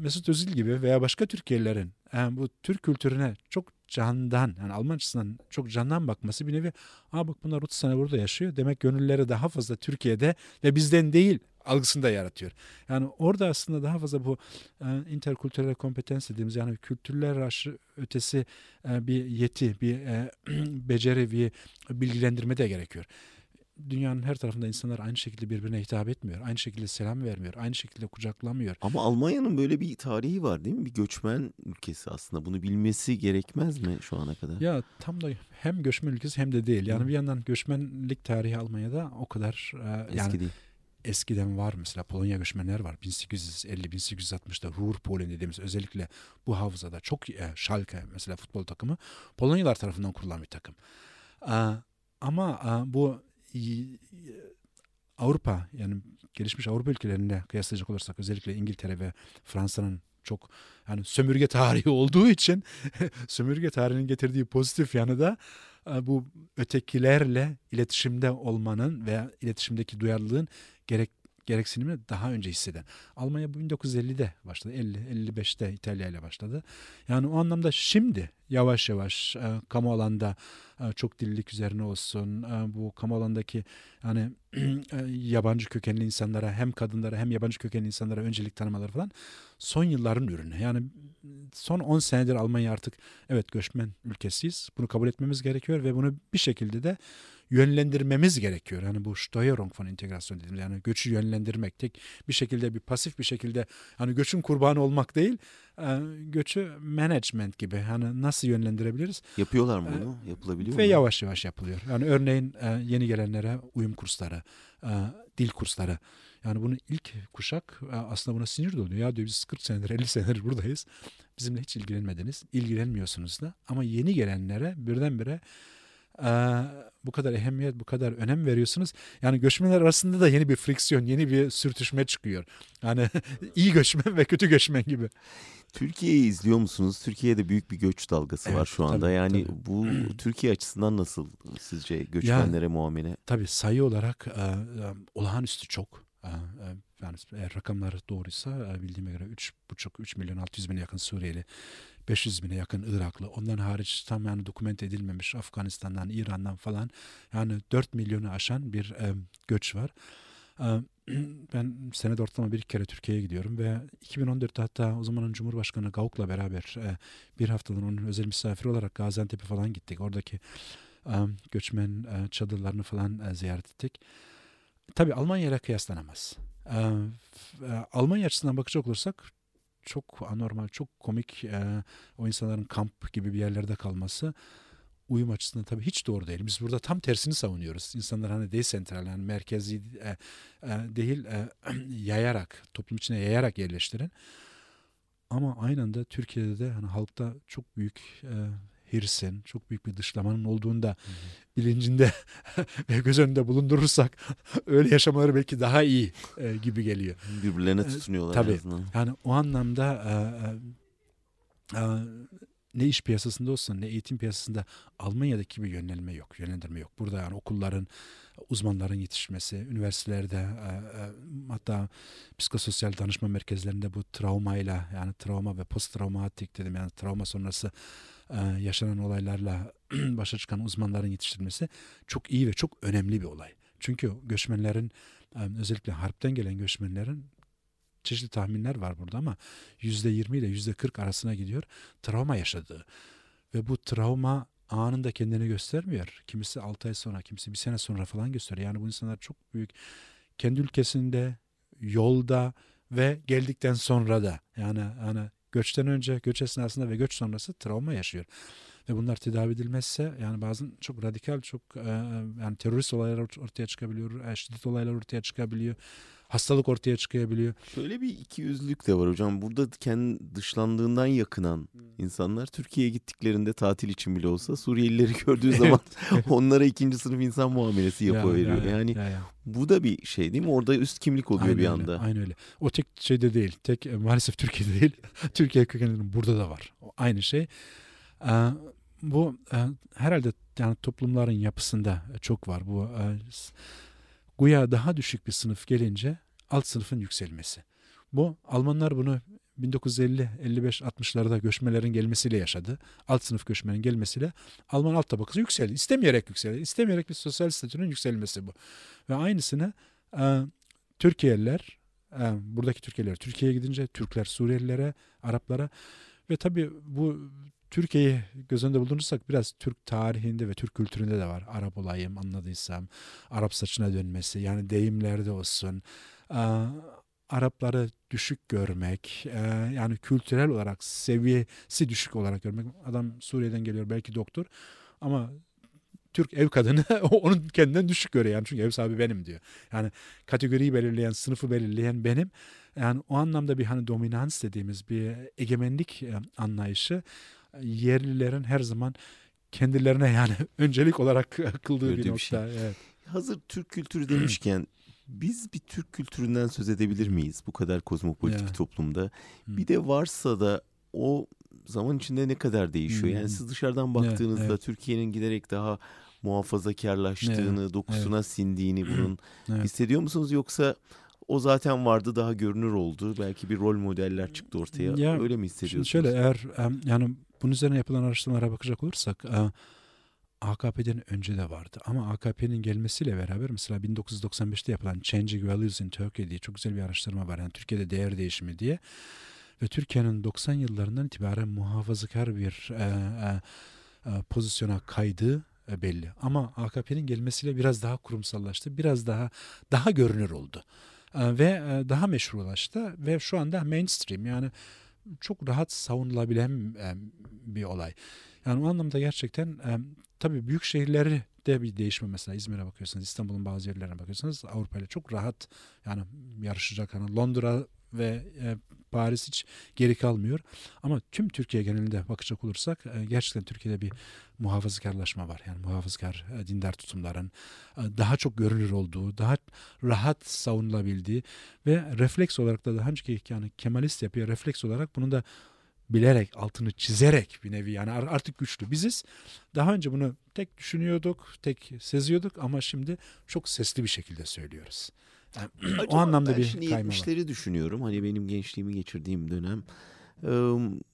S2: Mesut Özil gibi veya başka Türkiye'lilerin yani bu Türk kültürüne çok candan yani Alman açısından çok candan bakması bir nevi aa bak bunlar 30 sene burada yaşıyor demek gönülleri daha fazla Türkiye'de ve bizden değil algısını da yaratıyor. Yani orada aslında daha fazla bu e, interkültürel kompetens dediğimiz yani kültürler aşı ötesi e, bir yeti, bir e, beceri, bir bilgilendirme de gerekiyor. dünyanın her tarafında insanlar aynı şekilde birbirine hitap etmiyor. Aynı şekilde selam vermiyor. Aynı şekilde kucaklamıyor.
S1: Ama Almanya'nın böyle bir tarihi var değil mi? Bir göçmen ülkesi aslında. Bunu bilmesi gerekmez mi şu ana kadar?
S2: Ya tam da hem göçmen ülkesi hem de değil. Yani bir yandan göçmenlik tarihi Almanya'da o kadar e, yani
S1: Eski değil.
S2: Eskiden var mesela Polonya göçmenler var. 1850-1860'da Ruhrpolen dediğimiz özellikle bu havzada çok e, Schalke mesela futbol takımı Polonyalar tarafından kurulan bir takım. E, ama e, bu y- Avrupa yani gelişmiş Avrupa ülkelerinde kıyaslayacak olursak özellikle İngiltere ve Fransa'nın çok yani sömürge tarihi olduğu için sömürge tarihinin getirdiği pozitif yanı da e, bu ötekilerle iletişimde olmanın veya iletişimdeki duyarlılığın gerek gereksinimi daha önce hisseden. Almanya bu 1950'de başladı. 50 55'te İtalya ile başladı. Yani o anlamda şimdi yavaş yavaş e, kamu alanda e, çok dillilik üzerine olsun. E, bu kamu alandaki yani e, yabancı kökenli insanlara hem kadınlara hem yabancı kökenli insanlara öncelik tanımaları falan son yılların ürünü. Yani son 10 senedir Almanya artık evet göçmen ülkesiyiz. Bunu kabul etmemiz gerekiyor ve bunu bir şekilde de yönlendirmemiz gerekiyor. Yani bu Steuerung von Integration dediğimiz yani göçü yönlendirmek tek bir şekilde bir pasif bir şekilde hani göçün kurbanı olmak değil e, göçü management gibi hani nasıl yönlendirebiliriz
S1: Yapıyorlar mı
S2: E,
S1: bunu? Yapılabiliyor
S2: ve
S1: mu?
S2: yavaş yavaş yapılıyor. Yani örneğin e, yeni gelenlere uyum kursları, dil kursları. Yani bunu ilk kuşak aslında buna sinir doluyor. Ya diyor biz 40 senedir 50 senedir buradayız. Bizimle hiç ilgilenmediniz. ilgilenmiyorsunuz da. Ama yeni gelenlere birdenbire e, bu kadar ehemmiyet, bu kadar önem veriyorsunuz. Yani göçmenler arasında da yeni bir friksiyon, yeni bir sürtüşme çıkıyor. Yani iyi göçmen ve kötü göçmen gibi.
S1: Türkiye'yi izliyor musunuz? Türkiye'de büyük bir göç dalgası var
S2: Evet,
S1: şu anda.
S2: tabii,
S1: yani
S2: tabii.
S1: bu Türkiye açısından nasıl sizce göçmenlere muamele?
S2: Tabii sayı olarak e, e, olağanüstü çok. E, e, yani eğer rakamlar doğruysa e, bildiğime göre 3,5-3 milyon 600 bine yakın Suriyeli, 500 bine yakın Iraklı. Ondan hariç tam yani dokumente edilmemiş Afganistan'dan, İran'dan falan yani 4 milyonu aşan bir e, göç var. E, ben senede ortalama bir kere Türkiye'ye gidiyorum ve 2014'te hatta o zamanın Cumhurbaşkanı Gavuk'la beraber e, bir haftadan onun özel misafiri olarak Gaziantep'e falan gittik. Oradaki e, göçmen e, çadırlarını falan e, ziyaret ettik. Tabii Almanya ile kıyaslanamaz. E, f- e, Almanya açısından bakacak olursak çok anormal, çok komik e, o insanların kamp gibi bir yerlerde kalması uyum açısından tabii hiç doğru değil. Biz burada tam tersini savunuyoruz. İnsanlar hani desentral yani merkezi e, e, değil e, yayarak, toplum içine yayarak yerleştirin. Ama aynı anda Türkiye'de de hani halkta çok büyük e, hirsin, çok büyük bir dışlamanın olduğunda bilincinde ve göz önünde bulundurursak öyle yaşamaları belki daha iyi e, gibi geliyor.
S1: Birbirlerine
S2: E,
S1: tutunuyorlar
S2: tabii.
S1: en azından.
S2: Yani o anlamda e, e, e, ne iş piyasasında olsun ne eğitim piyasasında Almanya'daki bir yönelme yok, yönlendirme yok. Burada yani okulların, uzmanların yetişmesi, üniversitelerde e, e, hatta psikososyal danışma merkezlerinde bu travmayla yani travma ve post travmatik dedim yani travma sonrası e, yaşanan olaylarla başa çıkan uzmanların yetiştirilmesi çok iyi ve çok önemli bir olay. Çünkü göçmenlerin e, özellikle harpten gelen göçmenlerin çeşitli tahminler var burada ama %20 ile %40 arasına gidiyor travma yaşadığı. Ve bu travma anında kendini göstermiyor. Kimisi 6 ay sonra, kimisi bir sene sonra falan gösteriyor. Yani bu insanlar çok büyük kendi ülkesinde, yolda ve geldikten sonra da yani hani göçten önce, göç esnasında ve göç sonrası travma yaşıyor. Ve bunlar tedavi edilmezse yani bazen çok radikal, çok e, yani terörist olaylar ort- ortaya çıkabiliyor, şiddet olaylar ortaya çıkabiliyor, hastalık ortaya çıkabiliyor.
S1: Şöyle bir ikiyüzlülük de var hocam. Burada kendi dışlandığından yakınan insanlar Türkiye'ye gittiklerinde tatil için bile olsa Suriyelileri gördüğü zaman onlara ikinci sınıf insan muamelesi yapıveriyor.
S2: Ya, ya,
S1: yani
S2: ya, ya.
S1: bu da bir şey değil mi? Orada üst kimlik oluyor
S2: Aynen
S1: bir
S2: öyle,
S1: anda.
S2: Aynen öyle. O tek şeyde değil. Tek e, maalesef Türkiye'de değil. Türkiye kökenlerinin burada da var. O aynı şey. Ee, bu e, herhalde yani toplumların yapısında çok var. Bu güya daha düşük bir sınıf gelince alt sınıfın yükselmesi. Bu Almanlar bunu 1950, 55, 60'larda göçmelerin gelmesiyle yaşadı. Alt sınıf göçmenin gelmesiyle Alman alt tabakası yükseldi. İstemeyerek yükseldi. İstemeyerek bir sosyal statünün yükselmesi bu. Ve aynısını e, Türkiye'liler, e, buradaki Türkiye'liler Türkiye'ye gidince Türkler Suriyelilere, Araplara ve tabii bu Türkiye'yi göz önünde bulundurursak biraz Türk tarihinde ve Türk kültüründe de var. Arap olayım anladıysam. Arap saçına dönmesi yani deyimlerde olsun. Arapları düşük görmek, yani kültürel olarak seviyesi düşük olarak görmek. Adam Suriye'den geliyor belki doktor ama Türk ev kadını onun kendinden düşük görüyor yani çünkü ev sahibi benim diyor. Yani kategoriyi belirleyen, sınıfı belirleyen benim. Yani o anlamda bir hani dominans dediğimiz bir egemenlik anlayışı yerlilerin her zaman kendilerine yani öncelik olarak kıldığı Öyle bir nokta. Şey. Evet.
S1: Hazır Türk kültürü demişken biz bir Türk kültüründen söz edebilir miyiz bu kadar kozmopolitik yeah. toplumda? Hmm. Bir de varsa da o zaman içinde ne kadar değişiyor? Yani siz dışarıdan baktığınızda evet, evet. Türkiye'nin giderek daha muhafazakarlaştığını, evet, dokusuna evet. sindiğini bunun evet. hissediyor musunuz yoksa o zaten vardı daha görünür oldu. Belki bir rol modeller çıktı ortaya. Ya, Öyle mi hissediyorsunuz?
S2: Şöyle eğer yani bunun üzerine yapılan araştırmalara bakacak olursak AKP'den önce de vardı. Ama AKP'nin gelmesiyle beraber mesela 1995'te yapılan Changing Values in Turkey diye çok güzel bir araştırma var. Yani Türkiye'de değer değişimi diye. Ve Türkiye'nin 90 yıllarından itibaren muhafazakar bir e, e, e, pozisyona kaydığı e, belli. Ama AKP'nin gelmesiyle biraz daha kurumsallaştı. Biraz daha daha görünür oldu. E, ve e, daha meşrulaştı ve şu anda mainstream yani çok rahat savunulabilen bir olay. Yani o anlamda gerçekten tabii büyük şehirleri de bir değişme mesela İzmir'e bakıyorsanız İstanbul'un bazı yerlerine bakıyorsanız Avrupa ile çok rahat yani yarışacak. Yani Londra ve e, Paris hiç geri kalmıyor. Ama tüm Türkiye genelinde bakacak olursak e, gerçekten Türkiye'de bir muhafazakarlaşma var. Yani muhafazakar e, dindar tutumların e, daha çok görünür olduğu, daha rahat savunulabildiği ve refleks olarak da daha önceki yani Kemalist yapıya refleks olarak bunu da bilerek, altını çizerek bir nevi yani artık güçlü. Biziz daha önce bunu tek düşünüyorduk, tek seziyorduk ama şimdi çok sesli bir şekilde söylüyoruz. Yani, o anlamda bir şimdi kayma 70'leri
S1: düşünüyorum. Hani benim gençliğimi geçirdiğim dönem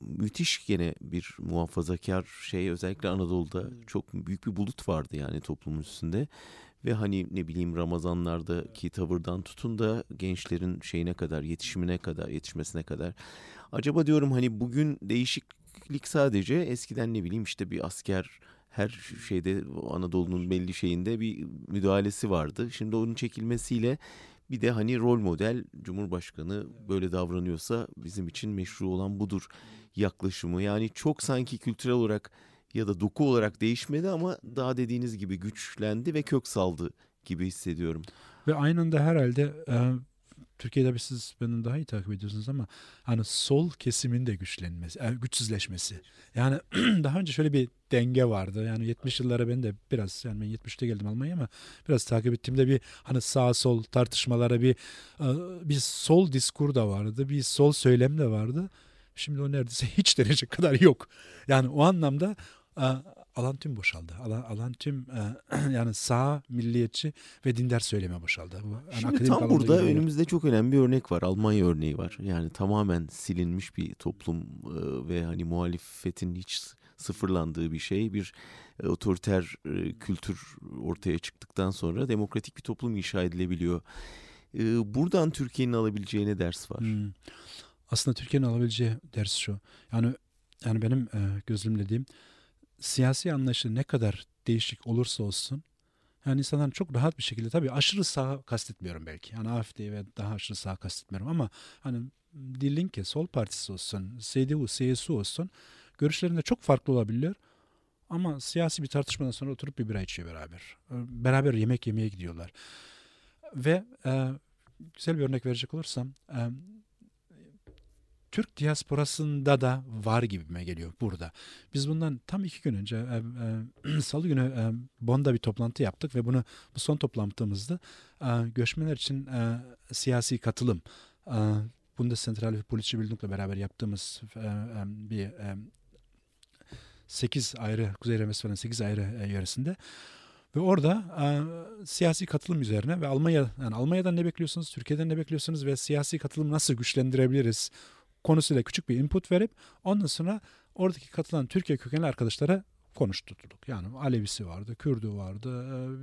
S1: müthiş gene bir muhafazakar şey özellikle Anadolu'da çok büyük bir bulut vardı yani toplumun üstünde. Ve hani ne bileyim Ramazanlardaki tavırdan tutun da gençlerin şeyine kadar, yetişimine kadar, yetişmesine kadar. Acaba diyorum hani bugün değişiklik sadece eskiden ne bileyim işte bir asker her şeyde Anadolu'nun belli şeyinde bir müdahalesi vardı. Şimdi onun çekilmesiyle bir de hani rol model Cumhurbaşkanı böyle davranıyorsa bizim için meşru olan budur yaklaşımı. Yani çok sanki kültürel olarak ya da doku olarak değişmedi ama daha dediğiniz gibi güçlendi ve kök saldı gibi hissediyorum.
S2: Ve aynı anda herhalde Türkiye'de bir siz benden daha iyi takip ediyorsunuz ama hani sol kesimin de güçlenmesi, yani güçsüzleşmesi. Yani daha önce şöyle bir denge vardı. Yani 70 yıllara ben de biraz yani ben 70'te geldim Almanya'ya ama biraz takip ettiğimde bir hani sağ sol tartışmalara bir bir sol diskur da vardı. Bir sol söylem de vardı. Şimdi o neredeyse hiç derece kadar yok. Yani o anlamda alan tüm boşaldı. Alan, alan tüm e, yani sağ milliyetçi ve dindar söyleme boşaldı.
S1: Yani Şimdi tam burada önümüzde çok önemli bir örnek var. Almanya örneği var. Yani tamamen silinmiş bir toplum e, ve hani muhalefetin hiç sıfırlandığı bir şey. Bir e, otoriter e, kültür ortaya çıktıktan sonra demokratik bir toplum inşa edilebiliyor. E, buradan Türkiye'nin alabileceğine ders var. Hmm.
S2: Aslında Türkiye'nin alabileceği ders şu. Yani yani benim e, gözlemlediğim siyasi anlayışı ne kadar değişik olursa olsun yani insanlar çok rahat bir şekilde tabii aşırı sağ kastetmiyorum belki. Yani AFD ve daha aşırı sağ kastetmiyorum ama hani Die Linke, Sol Partisi olsun, CDU, CSU olsun görüşlerinde çok farklı olabiliyor. Ama siyasi bir tartışmadan sonra oturup bir bira içiyor beraber. Beraber yemek yemeye gidiyorlar. Ve e, güzel bir örnek verecek olursam e, Türk diasporasında da var gibime geliyor burada. Biz bundan tam iki gün önce e, e, salı günü e, Bonn'da bir toplantı yaptık ve bunu bu son toplantımızda e, göçmenler için e, siyasi katılım e, Bundeszentrale ve Politische Bildung'la beraber yaptığımız e, e, bir e, 8 ayrı Kuzey Remesfal'ın 8 ayrı e, yöresinde ve orada e, siyasi katılım üzerine ve Almanya yani Almanya'dan ne bekliyorsunuz, Türkiye'den ne bekliyorsunuz ve siyasi katılım nasıl güçlendirebiliriz konusuyla küçük bir input verip ondan sonra oradaki katılan Türkiye kökenli arkadaşlara konuşturduk. Yani Alevisi vardı, Kürdü vardı,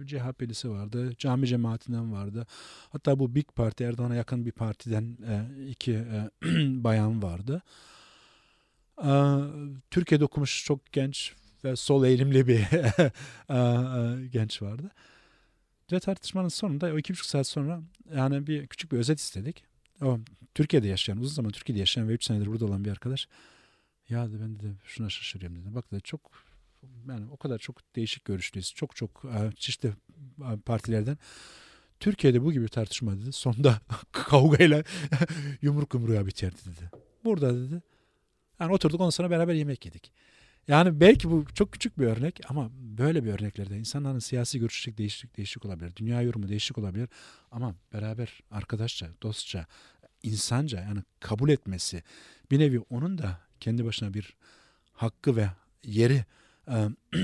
S2: e, CHP'lisi vardı, cami cemaatinden vardı. Hatta bu Big Parti Erdoğan'a yakın bir partiden e, iki e, bayan vardı. Türkiye'de okumuş çok genç ve sol eğilimli bir genç vardı. Ve tartışmanın sonunda o iki buçuk saat sonra yani bir küçük bir özet istedik. O Türkiye'de yaşayan, uzun zaman Türkiye'de yaşayan ve üç senedir burada olan bir arkadaş. Ya dedi ben de şuna şaşırıyorum dedi. Bak dedi çok yani o kadar çok değişik görüşlüyüz. Çok çok çeşitli partilerden. Türkiye'de bu gibi tartışma dedi. Sonunda kavgayla yumruk yumruğa biterdi dedi. Burada dedi. Yani oturduk ondan sonra beraber yemek yedik. Yani belki bu çok küçük bir örnek ama böyle bir örneklerde insanların siyasi görüşü değişik değişik olabilir. Dünya yorumu değişik olabilir ama beraber arkadaşça, dostça, insanca yani kabul etmesi bir nevi onun da kendi başına bir hakkı ve yeri e,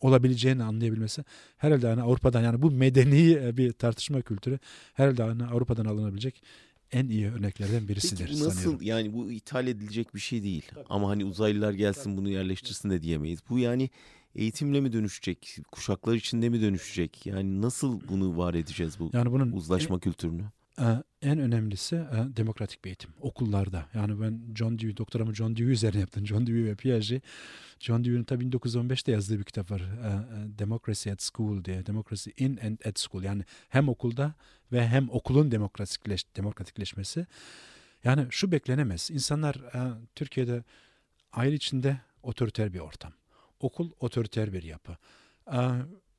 S2: olabileceğini anlayabilmesi herhalde hani Avrupa'dan yani bu medeni bir tartışma kültürü herhalde hani Avrupa'dan alınabilecek en iyi örneklerden birisidir
S1: Peki bu nasıl
S2: sanıyorum.
S1: yani bu ithal edilecek bir şey değil. Tabii. Ama hani uzaylılar gelsin Tabii. bunu yerleştirsin de diyemeyiz. Bu yani eğitimle mi dönüşecek? Kuşaklar içinde mi dönüşecek? Yani nasıl bunu var edeceğiz bu yani bunun uzlaşma en, kültürünü?
S2: Ee, en önemlisi e, demokratik bir eğitim okullarda. Yani ben John Dewey, doktoramı John Dewey üzerine yaptım. John Dewey ve Piaget. John Dewey'nin tabii 1915'te yazdığı bir kitap var. E, e, Democracy at School diye. Democracy in and at school. Yani hem okulda ve hem okulun demokratikleş, demokratikleşmesi. Yani şu beklenemez. İnsanlar Türkiye'de aile içinde otoriter bir ortam. Okul otoriter bir yapı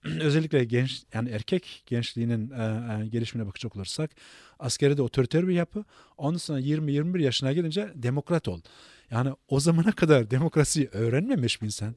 S2: özellikle genç yani erkek gençliğinin e, e, gelişimine bakacak olursak askeri de otoriter bir yapı. Ondan sonra 20-21 yaşına gelince demokrat ol. Yani o zamana kadar demokrasiyi öğrenmemiş bir insan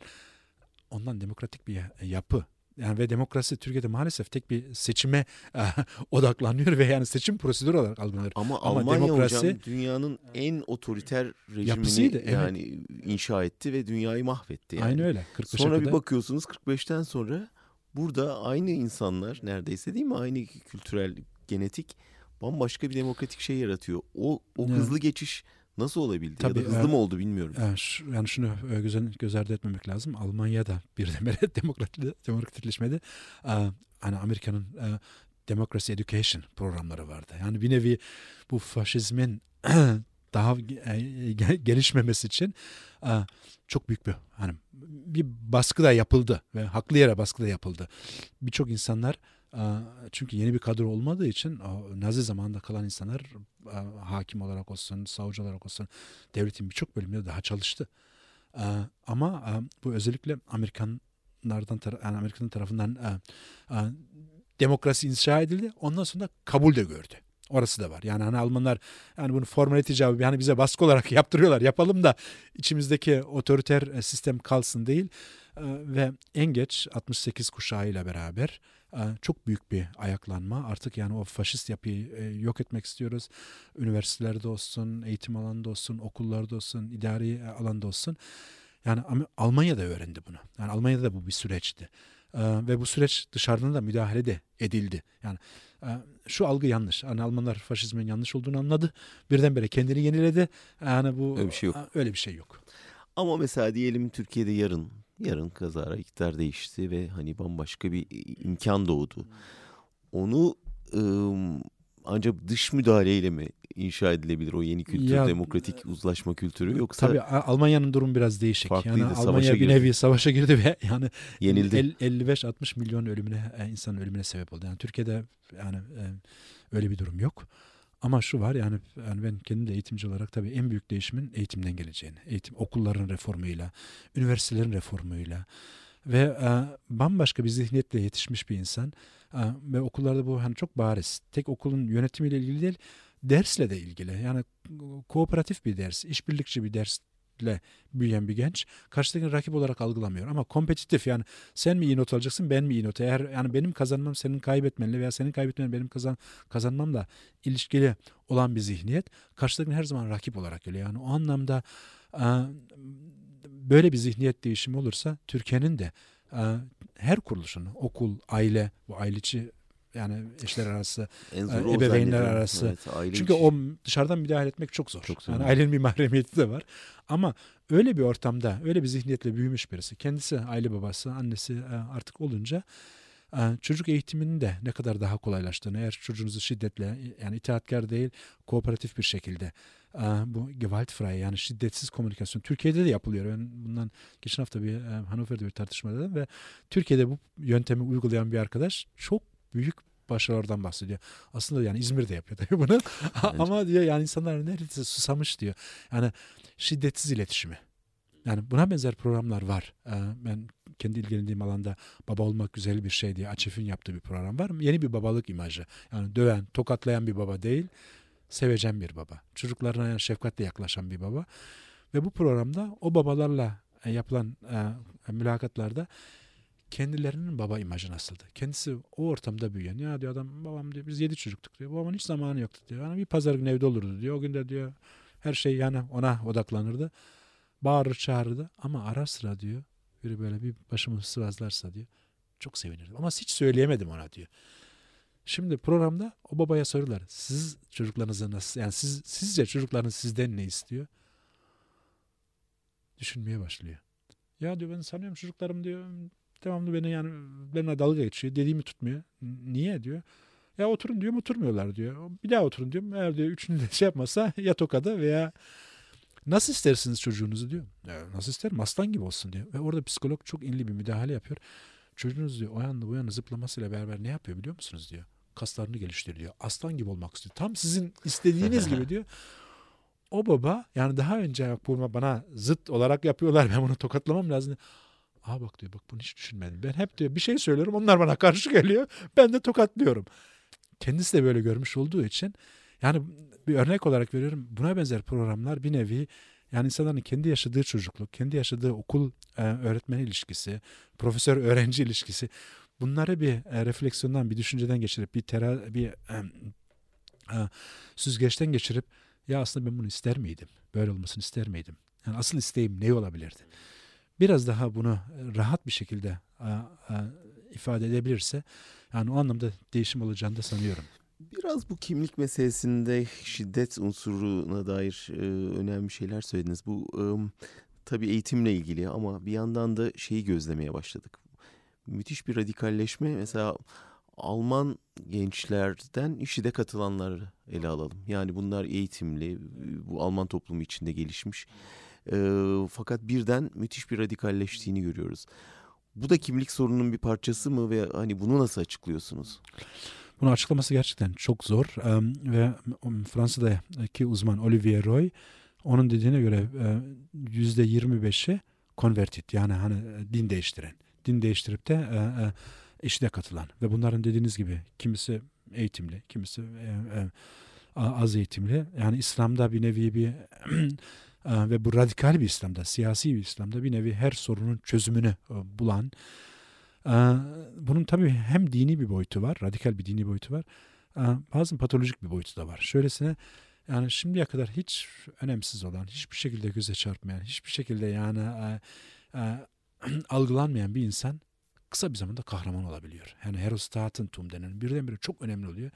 S2: ondan demokratik bir yapı yani ve demokrasi Türkiye'de maalesef tek bir seçime e, odaklanıyor ve yani seçim prosedürü olarak algılanıyor.
S1: Ama, Ama Almanya demokrasi, hocam dünyanın en otoriter rejimini yapısıydı, yani evet. inşa etti ve dünyayı mahvetti. Yani.
S2: Aynı öyle.
S1: Sonra bir bakıyorsunuz 45'ten sonra Burada aynı insanlar neredeyse değil mi? Aynı kültürel, genetik bambaşka bir demokratik şey yaratıyor. O o evet. hızlı geçiş nasıl olabildi Tabii, ya da hızlı e, mı oldu bilmiyorum.
S2: E, yani şunu e, göz, göz ardı etmemek lazım. Almanya'da birdenbire demokratik, demokratikleşmedi. E, hani Amerika'nın e, Democracy Education programları vardı. Yani bir nevi bu faşizmin daha e, gelişmemesi için e, çok büyük bir hani bir baskı da yapıldı ve haklı yere baskı da yapıldı. Birçok insanlar e, çünkü yeni bir kadro olmadığı için Nazi zamanında kalan insanlar hakim olarak olsun, savcı olarak olsun devletin birçok bölümünde daha çalıştı. Ama bu özellikle Amerikanlardan yani Amerika'nın tarafından demokrasi inşa edildi. Ondan sonra kabul de gördü. Orası da var. Yani hani Almanlar yani bunu formalite cevabı yani bize baskı olarak yaptırıyorlar. Yapalım da içimizdeki otoriter e, sistem kalsın değil. E, ve en geç 68 kuşağıyla beraber e, çok büyük bir ayaklanma. Artık yani o faşist yapıyı yok etmek istiyoruz. Üniversitelerde olsun, eğitim alanında olsun, okullarda olsun, idari alanda olsun. Yani Almanya da öğrendi bunu. Yani Almanya'da da bu bir süreçti. Ve bu süreç dışarıdan da müdahale de edildi. Yani ee, şu algı yanlış. Yani Almanlar faşizmin yanlış olduğunu anladı. Birdenbire kendini yeniledi. Yani bu öyle bir şey yok. Öyle bir şey yok.
S1: Ama mesela diyelim Türkiye'de yarın yarın kazara iktidar değişti ve hani bambaşka bir imkan doğdu. Onu ıı, ancak dış müdahaleyle mi inşa edilebilir o yeni kültür, ya, demokratik uzlaşma kültürü yoksa
S2: Tabii Almanya'nın durum biraz değişik. Farklıydı, yani Almanya bir nevi savaşa girdi ve yani yenildi. 55-60 milyon ölümüne e, insan ölümüne sebep oldu. Yani Türkiye'de yani e, öyle bir durum yok. Ama şu var yani, yani ben kendim de eğitimci olarak tabii en büyük değişimin eğitimden geleceğini. Eğitim okulların reformuyla, üniversitelerin reformuyla ve e, bambaşka bir zihniyetle yetişmiş bir insan e, ve okullarda bu hani çok bariz. Tek okulun yönetimiyle ilgili değil, dersle de ilgili. Yani kooperatif bir ders, işbirlikçi bir dersle büyüyen bir genç karşıdaki rakip olarak algılamıyor ama kompetitif yani sen mi iyi not alacaksın ben mi iyi not eğer yani benim kazanmam senin kaybetmenle veya senin kaybetmen benim kazan kazanmamla ilişkili olan bir zihniyet karşıdakini her zaman rakip olarak görüyor yani o anlamda böyle bir zihniyet değişimi olursa Türkiye'nin de her kuruluşunu okul aile bu aileci yani eşler arası, e, ebeveynler arası. Evet, Çünkü o dışarıdan müdahale etmek çok zor. Çok zor. Yani ailenin bir mahremiyeti de var. Ama öyle bir ortamda, öyle bir zihniyetle büyümüş birisi, kendisi aile babası, annesi e, artık olunca e, çocuk eğitiminin de ne kadar daha kolaylaştığını, eğer çocuğunuzu şiddetle yani itaatkar değil, kooperatif bir şekilde bu gewaltfrei yani şiddetsiz komünikasyon Türkiye'de de yapılıyor. Ben bundan geçen hafta bir Hannover'de bir tartışmada ve Türkiye'de bu yöntemi uygulayan bir arkadaş çok büyük başarılardan bahsediyor. Aslında yani İzmir'de yapıyor tabii bunu. Ama diyor yani insanlar neredeyse susamış diyor. Yani şiddetsiz iletişimi. Yani buna benzer programlar var. Ben kendi ilgilendiğim alanda baba olmak güzel bir şey diye Açef'in yaptığı bir program var. Yeni bir babalık imajı. Yani döven, tokatlayan bir baba değil, sevecen bir baba. Çocuklarına şefkatle yaklaşan bir baba. Ve bu programda o babalarla e, yapılan e, mülakatlarda kendilerinin baba imajı nasıldı? Kendisi o ortamda büyüyen. Ya diyor adam babam diyor biz yedi çocuktuk diyor. Babamın hiç zamanı yoktu diyor. Yani bir pazar günü evde olurdu diyor. O gün de diyor her şey yani ona odaklanırdı. Bağırır çağırırdı ama ara sıra diyor biri böyle bir başımı sıvazlarsa diyor çok sevinirdim. Ama hiç söyleyemedim ona diyor. Şimdi programda o babaya sorular. Siz çocuklarınızı nasıl yani siz sizce çocuklarınız sizden ne istiyor? Düşünmeye başlıyor. Ya diyor ben sanıyorum çocuklarım diyor devamlı beni yani benimle dalga geçiyor. Dediğimi tutmuyor. Niye diyor. Ya oturun diyor oturmuyorlar diyor. Bir daha oturun diyorum. Eğer diyor üçünü de şey yapmasa ya tokada veya nasıl istersiniz çocuğunuzu diyor. Nasıl isterim aslan gibi olsun diyor. Ve orada psikolog çok inli bir müdahale yapıyor. Çocuğunuz diyor o yanda bu yana zıplamasıyla beraber ne yapıyor biliyor musunuz diyor. Kaslarını geliştiriyor diyor. Aslan gibi olmak istiyor. Tam sizin istediğiniz gibi diyor. O baba yani daha önce bu bana zıt olarak yapıyorlar. Ben bunu tokatlamam lazım. Aa bak diyor bak bunu hiç düşünmedim. Ben hep diyor bir şey söylüyorum onlar bana karşı geliyor. Ben de tokatlıyorum. Kendisi de böyle görmüş olduğu için yani bir örnek olarak veriyorum buna benzer programlar bir nevi yani insanların kendi yaşadığı çocukluk, kendi yaşadığı okul e, öğretmen ilişkisi, profesör öğrenci ilişkisi bunları bir e, refleksiyondan, bir düşünceden geçirip bir tera, bir e, e, süzgeçten geçirip ya aslında ben bunu ister miydim? Böyle olmasını ister miydim? Yani asıl isteğim ne olabilirdi? Biraz daha bunu rahat bir şekilde e, e, ifade edebilirse yani o anlamda değişim olacağını da sanıyorum.
S1: Biraz bu kimlik meselesinde şiddet unsuruna dair e, önemli şeyler söylediniz. Bu e, tabii eğitimle ilgili ama bir yandan da şeyi gözlemeye başladık. Müthiş bir radikalleşme mesela Alman gençlerden işide katılanları ele alalım. Yani bunlar eğitimli, bu Alman toplumu içinde gelişmiş. E, fakat birden müthiş bir radikalleştiğini görüyoruz. Bu da kimlik sorununun bir parçası mı ve hani bunu nasıl açıklıyorsunuz?
S2: Bunu açıklaması gerçekten çok zor ve Fransa'daki uzman Olivier Roy onun dediğine göre yüzde yirmi beşi konvertit yani hani din değiştiren, din değiştirip de işine katılan ve bunların dediğiniz gibi kimisi eğitimli, kimisi az eğitimli. Yani İslam'da bir nevi bir ve bu radikal bir İslam'da, siyasi bir İslam'da bir nevi her sorunun çözümünü bulan bunun tabii hem dini bir boyutu var, radikal bir dini boyutu var. Bazen patolojik bir boyutu da var. Şöylesine yani şimdiye kadar hiç önemsiz olan, hiçbir şekilde göze çarpmayan, hiçbir şekilde yani e, e, algılanmayan bir insan kısa bir zamanda kahraman olabiliyor. Yani Herostat'ın tum denen birdenbire çok önemli oluyor.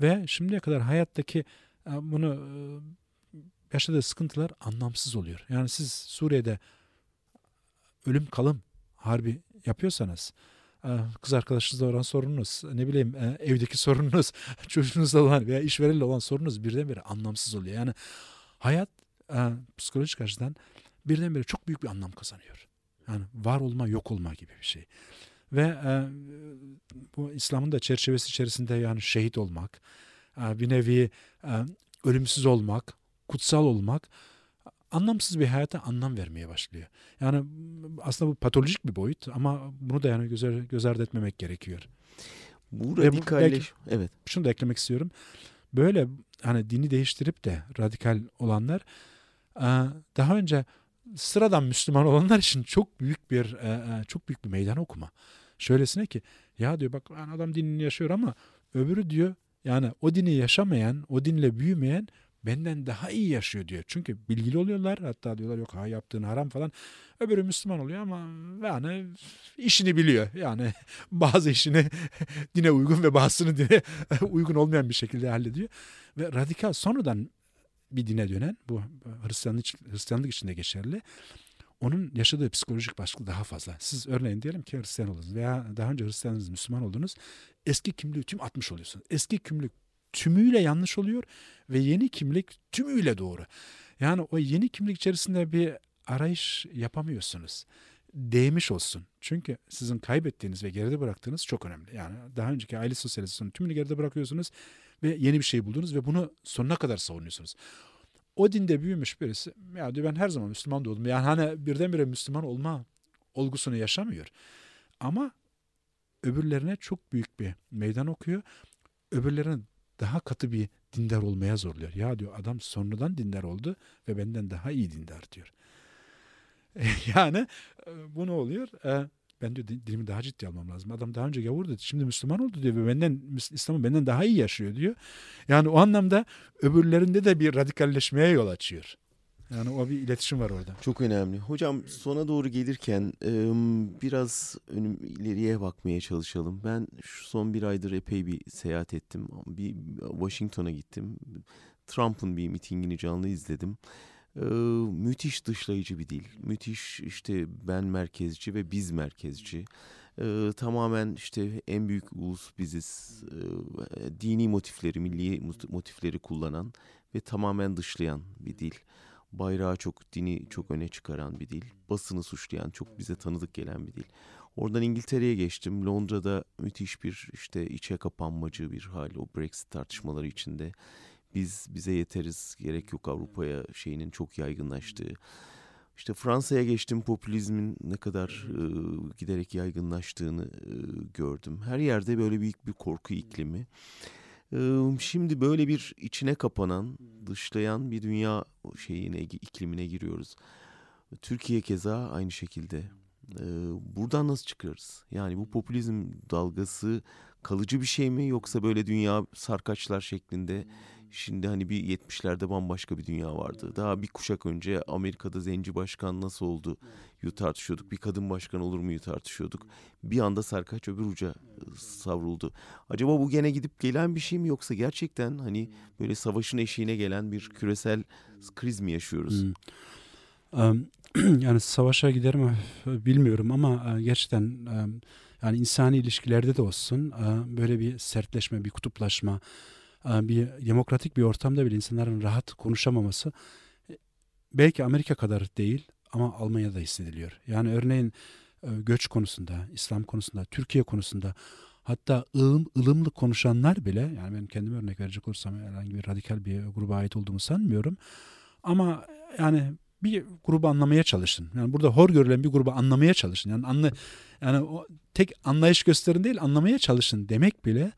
S2: Ve şimdiye kadar hayattaki e, bunu yaşadığı sıkıntılar anlamsız oluyor. Yani siz Suriye'de ölüm kalım harbi yapıyorsanız kız arkadaşınızla olan sorununuz, ne bileyim evdeki sorununuz, çocuğunuzla olan veya işverenle olan sorunuz birdenbire anlamsız oluyor. Yani hayat psikolojik açıdan birdenbire çok büyük bir anlam kazanıyor. Yani var olma, yok olma gibi bir şey. Ve bu İslam'ın da çerçevesi içerisinde yani şehit olmak, bir nevi ölümsüz olmak, kutsal olmak anlamsız bir hayata anlam vermeye başlıyor. Yani aslında bu patolojik bir boyut ama bunu da yani göz, göz ardı etmemek gerekiyor.
S1: Bu radikalleş... Evet.
S2: Şunu da eklemek istiyorum. Böyle hani dini değiştirip de radikal olanlar daha önce sıradan Müslüman olanlar için çok büyük bir çok büyük bir meydan okuma. Şöylesine ki ya diyor bak adam dinini yaşıyor ama öbürü diyor yani o dini yaşamayan, o dinle büyümeyen benden daha iyi yaşıyor diyor. Çünkü bilgili oluyorlar. Hatta diyorlar yok ha yaptığın haram falan. Öbürü Müslüman oluyor ama yani işini biliyor. Yani bazı işini dine uygun ve bazısını dine uygun olmayan bir şekilde hallediyor. Ve radikal sonradan bir dine dönen bu Hristiyanlık, Hristiyanlık içinde geçerli. Onun yaşadığı psikolojik baskı daha fazla. Siz örneğin diyelim ki Hristiyan oldunuz veya daha önce Hristiyanınız Müslüman oldunuz. Eski kimliği tüm atmış oluyorsunuz. Eski kimlik tümüyle yanlış oluyor ve yeni kimlik tümüyle doğru. Yani o yeni kimlik içerisinde bir arayış yapamıyorsunuz. Değmiş olsun. Çünkü sizin kaybettiğiniz ve geride bıraktığınız çok önemli. Yani daha önceki aile sosyalizasyonu tümünü geride bırakıyorsunuz ve yeni bir şey buldunuz ve bunu sonuna kadar savunuyorsunuz. O dinde büyümüş birisi ya diyor ben her zaman Müslüman doğdum. Yani hani birdenbire Müslüman olma olgusunu yaşamıyor. Ama öbürlerine çok büyük bir meydan okuyor. Öbürlerine daha katı bir dindar olmaya zorluyor. Ya diyor adam sonradan dindar oldu ve benden daha iyi dindar diyor. yani e, bu ne oluyor? E, ben diyor dilimi daha ciddi almam lazım. Adam daha önce gavurdu şimdi Müslüman oldu diyor ve benden İslam'ı benden daha iyi yaşıyor diyor. Yani o anlamda öbürlerinde de bir radikalleşmeye yol açıyor. Yani o bir iletişim var orada.
S1: Çok önemli. Hocam sona doğru gelirken biraz önüm ileriye bakmaya çalışalım. Ben şu son bir aydır epey bir seyahat ettim. Bir Washington'a gittim. Trump'ın bir mitingini canlı izledim. müthiş dışlayıcı bir dil. Müthiş işte ben merkezci ve biz merkezci. tamamen işte en büyük ulus biziz. dini motifleri, milli motifleri kullanan ve tamamen dışlayan bir dil bayrağı çok dini çok öne çıkaran bir dil. Basını suçlayan çok bize tanıdık gelen bir dil. Oradan İngiltere'ye geçtim. Londra'da müthiş bir işte içe kapanmacı bir hal o Brexit tartışmaları içinde. Biz bize yeteriz gerek yok Avrupa'ya şeyinin çok yaygınlaştığı. İşte Fransa'ya geçtim popülizmin ne kadar e, giderek yaygınlaştığını e, gördüm. Her yerde böyle büyük bir korku iklimi. Şimdi böyle bir içine kapanan, dışlayan bir dünya şeyine, iklimine giriyoruz. Türkiye keza aynı şekilde. Buradan nasıl çıkarız? Yani bu popülizm dalgası kalıcı bir şey mi yoksa böyle dünya sarkaçlar şeklinde Şimdi hani bir 70'lerde bambaşka bir dünya vardı. Daha bir kuşak önce Amerika'da zenci başkan nasıl oldu yu tartışıyorduk. Bir kadın başkan olur mu yu tartışıyorduk. Bir anda sarkaç öbür uca ıı, savruldu. Acaba bu gene gidip gelen bir şey mi yoksa gerçekten hani böyle savaşın eşiğine gelen bir küresel kriz mi yaşıyoruz? Hmm.
S2: Yani savaşa gider mi bilmiyorum ama e, gerçekten yani insani ilişkilerde de olsun e, böyle bir sertleşme, bir kutuplaşma, bir demokratik bir ortamda bile insanların rahat konuşamaması e, belki Amerika kadar değil ama Almanya'da hissediliyor. Yani örneğin e, göç konusunda, İslam konusunda, Türkiye konusunda hatta ılım, ılımlı konuşanlar bile yani ben kendime örnek verecek olursam herhangi bir radikal bir gruba ait olduğumu sanmıyorum. Ama yani bir grubu anlamaya çalışın. Yani burada hor görülen bir grubu anlamaya çalışın. Yani anla yani o tek anlayış gösterin değil anlamaya çalışın demek bile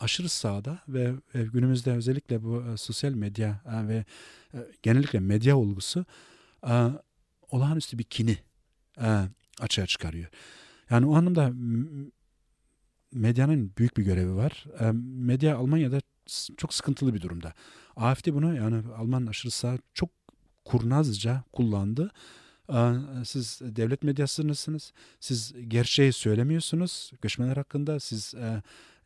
S2: aşırı sağda ve günümüzde özellikle bu e, sosyal medya e, ve e, genellikle medya olgusu olağanüstü bir kini açığa çıkarıyor. Yani o anlamda medyanın büyük bir görevi var. Medya Almanya'da çok sıkıntılı bir durumda. AFD bunu yani Alman aşırı sağ çok kurnazca kullandı. Siz devlet medyasınızsınız. Siz gerçeği söylemiyorsunuz göçmenler hakkında. Siz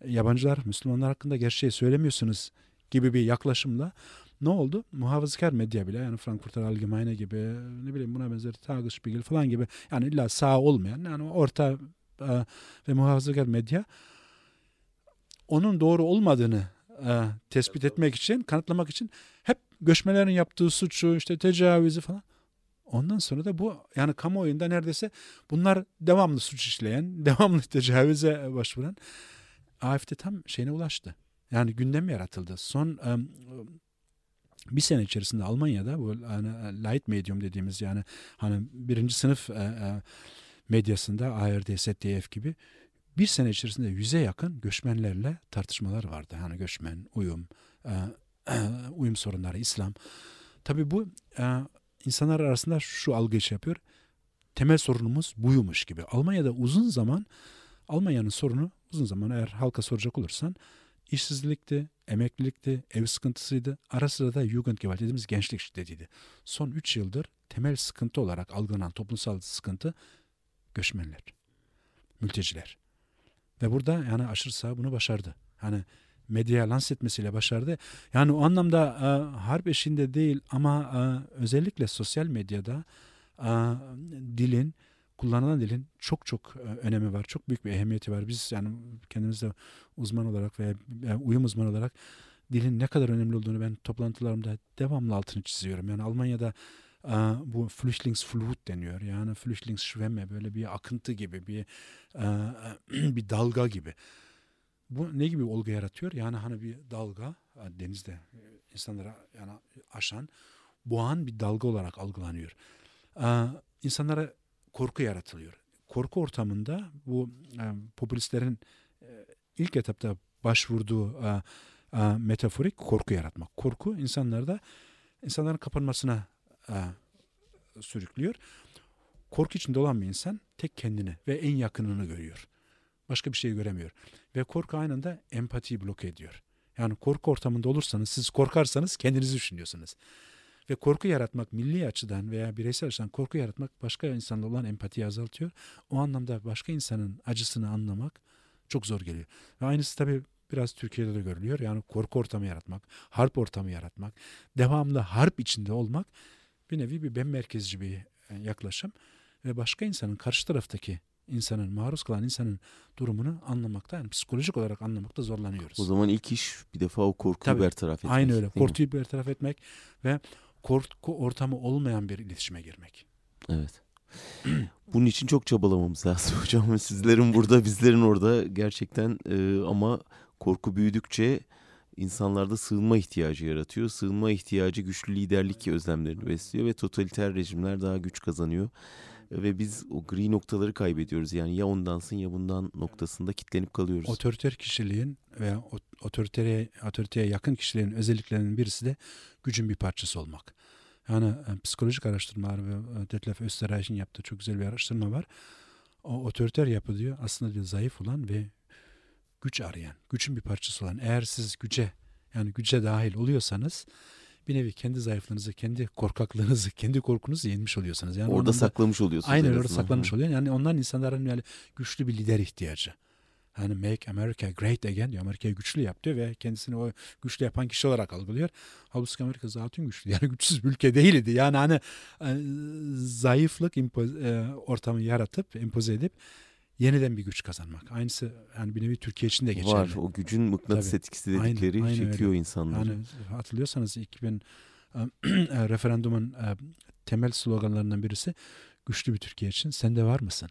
S2: yabancılar, Müslümanlar hakkında gerçeği söylemiyorsunuz gibi bir yaklaşımla ne oldu? Muhafazakar medya bile yani Frankfurter Allgemeine gibi ne bileyim buna benzer Tagesspiegel falan gibi yani illa sağ olmayan yani orta e, ve muhafazakar medya onun doğru olmadığını e, tespit etmek için, kanıtlamak için hep göçmelerin yaptığı suçu, işte tecavüzü falan Ondan sonra da bu yani kamuoyunda neredeyse bunlar devamlı suç işleyen, devamlı tecavüze başvuran AFD tam şeyine ulaştı. Yani gündem yaratıldı. Son um, bir sene içerisinde Almanya'da bu hani, light medium dediğimiz yani hani birinci sınıf e, e, medyasında ARD, ZDF gibi bir sene içerisinde yüze yakın göçmenlerle tartışmalar vardı. Yani göçmen, uyum, e, e, uyum sorunları, İslam. Tabii bu e, insanlar arasında şu algıyı şey yapıyor. Temel sorunumuz buymuş gibi. Almanya'da uzun zaman Almanya'nın sorunu uzun zaman eğer halka soracak olursan işsizlikti, emeklilikti, ev sıkıntısıydı. Ara sıra da Jugendgewalt dediğimiz gençlik şiddetiydi. Son 3 yıldır temel sıkıntı olarak algılanan toplumsal sıkıntı göçmenler, mülteciler. Ve burada yani aşırı sağ bunu başardı. Hani medyaya lanse etmesiyle başardı. Yani o anlamda e, harp eşinde değil ama e, özellikle sosyal medyada e, dilin kullanılan dilin çok çok e, önemi var. Çok büyük bir ehemmiyeti var. Biz yani kendimizde uzman olarak veya uyum uzmanı olarak dilin ne kadar önemli olduğunu ben toplantılarımda devamlı altını çiziyorum. Yani Almanya'da e, bu Flüchtlingsflut deniyor. Yani Flüchtlingsschwemme böyle bir akıntı gibi bir e, bir dalga gibi. Bu ne gibi olgu yaratıyor? Yani hani bir dalga denizde insanlara yani aşan boğan bir dalga olarak algılanıyor. İnsanlara korku yaratılıyor. Korku ortamında bu popülistlerin ilk etapta başvurduğu metaforik korku yaratmak. Korku insanlarda insanların kapanmasına sürüklüyor. Korku içinde olan bir insan tek kendini ve en yakınını görüyor. Başka bir şey göremiyor. Ve korku aynı anda empatiyi bloke ediyor. Yani korku ortamında olursanız, siz korkarsanız kendinizi düşünüyorsunuz. Ve korku yaratmak milli açıdan veya bireysel açıdan korku yaratmak başka insanla olan empatiyi azaltıyor. O anlamda başka insanın acısını anlamak çok zor geliyor. Ve aynısı tabii biraz Türkiye'de de görülüyor. Yani korku ortamı yaratmak, harp ortamı yaratmak, devamlı harp içinde olmak bir nevi bir ben merkezci bir e, yaklaşım. Ve başka insanın karşı taraftaki insanın, maruz kalan insanın durumunu anlamakta, yani psikolojik olarak anlamakta zorlanıyoruz.
S1: O zaman ilk iş bir defa o korkuyu Tabii, bertaraf etmek.
S2: Aynı öyle. Korkuyu bertaraf etmek ve korku ortamı olmayan bir iletişime girmek.
S1: Evet. Bunun için çok çabalamamız lazım hocam. Sizlerin burada, bizlerin orada gerçekten e, ama korku büyüdükçe insanlarda sığınma ihtiyacı yaratıyor. Sığınma ihtiyacı güçlü liderlik özlemlerini besliyor ve totaliter rejimler daha güç kazanıyor ve biz o gri noktaları kaybediyoruz. Yani ya ondansın ya bundan noktasında kitlenip kalıyoruz.
S2: Otoriter kişiliğin veya otoritere, otoriteye yakın kişilerin özelliklerinin birisi de gücün bir parçası olmak. Yani e, psikolojik araştırmalar ve e, Detlef Österreich'in yaptığı çok güzel bir araştırma var. O otoriter yapı diyor aslında diyor zayıf olan ve güç arayan, gücün bir parçası olan. Eğer siz güce yani güce dahil oluyorsanız bir nevi kendi zayıflığınızı, kendi korkaklığınızı, kendi korkunuzu yenmiş oluyorsunuz.
S1: Yani orada saklamış oluyorsunuz.
S2: Aynen orada saklanmış oluyor. Yani onların insanların yani güçlü bir lider ihtiyacı. Hani make America great again diyor. Amerika'yı güçlü yap diyor ve kendisini o güçlü yapan kişi olarak algılıyor. Halbuki Amerika zaten güçlü. Yani güçsüz bir ülke değildi. Yani hani e, zayıflık impoz, e, ortamı yaratıp, empoze edip yeniden bir güç kazanmak. Aynısı yani bir nevi Türkiye için de geçerli.
S1: Var o gücün mıknatıs Tabii. etkisi dedikleri aynen, aynen çekiyor öyle. insanları. Yani
S2: hatırlıyorsanız 2000 e, referandumun e, temel sloganlarından birisi güçlü bir Türkiye için sen de var mısın?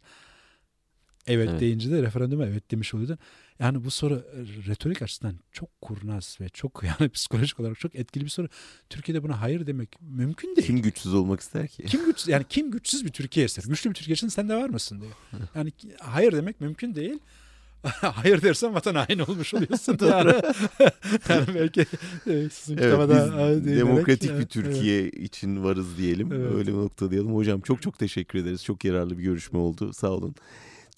S2: Evet, evet. deyince de referanduma evet demiş oluyordun. Yani bu soru e, retorik açıdan çok kurnaz ve çok yani psikolojik olarak çok etkili bir soru. Türkiye'de buna hayır demek mümkün değil.
S1: Kim güçsüz olmak ister ki?
S2: Kim güç yani kim güçsüz bir Türkiye ister? Güçlü bir Türkiye için sen de var mısın diyor. Yani hayır demek mümkün değil. hayır dersen vatan haini olmuş oluyorsun. yani, yani belki
S1: e, sizin evet, biz demokratik yani, bir Türkiye evet. için varız diyelim. Evet. Öyle bir nokta diyelim. Hocam çok çok teşekkür ederiz. Çok yararlı bir görüşme oldu. Sağ olun.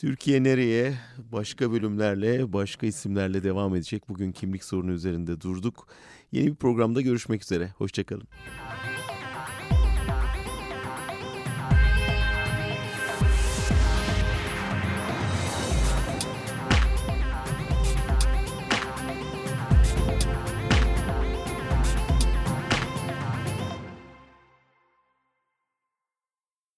S1: Türkiye nereye? Başka bölümlerle, başka isimlerle devam edecek. Bugün kimlik sorunu üzerinde durduk. Yeni bir programda görüşmek üzere. Hoşçakalın.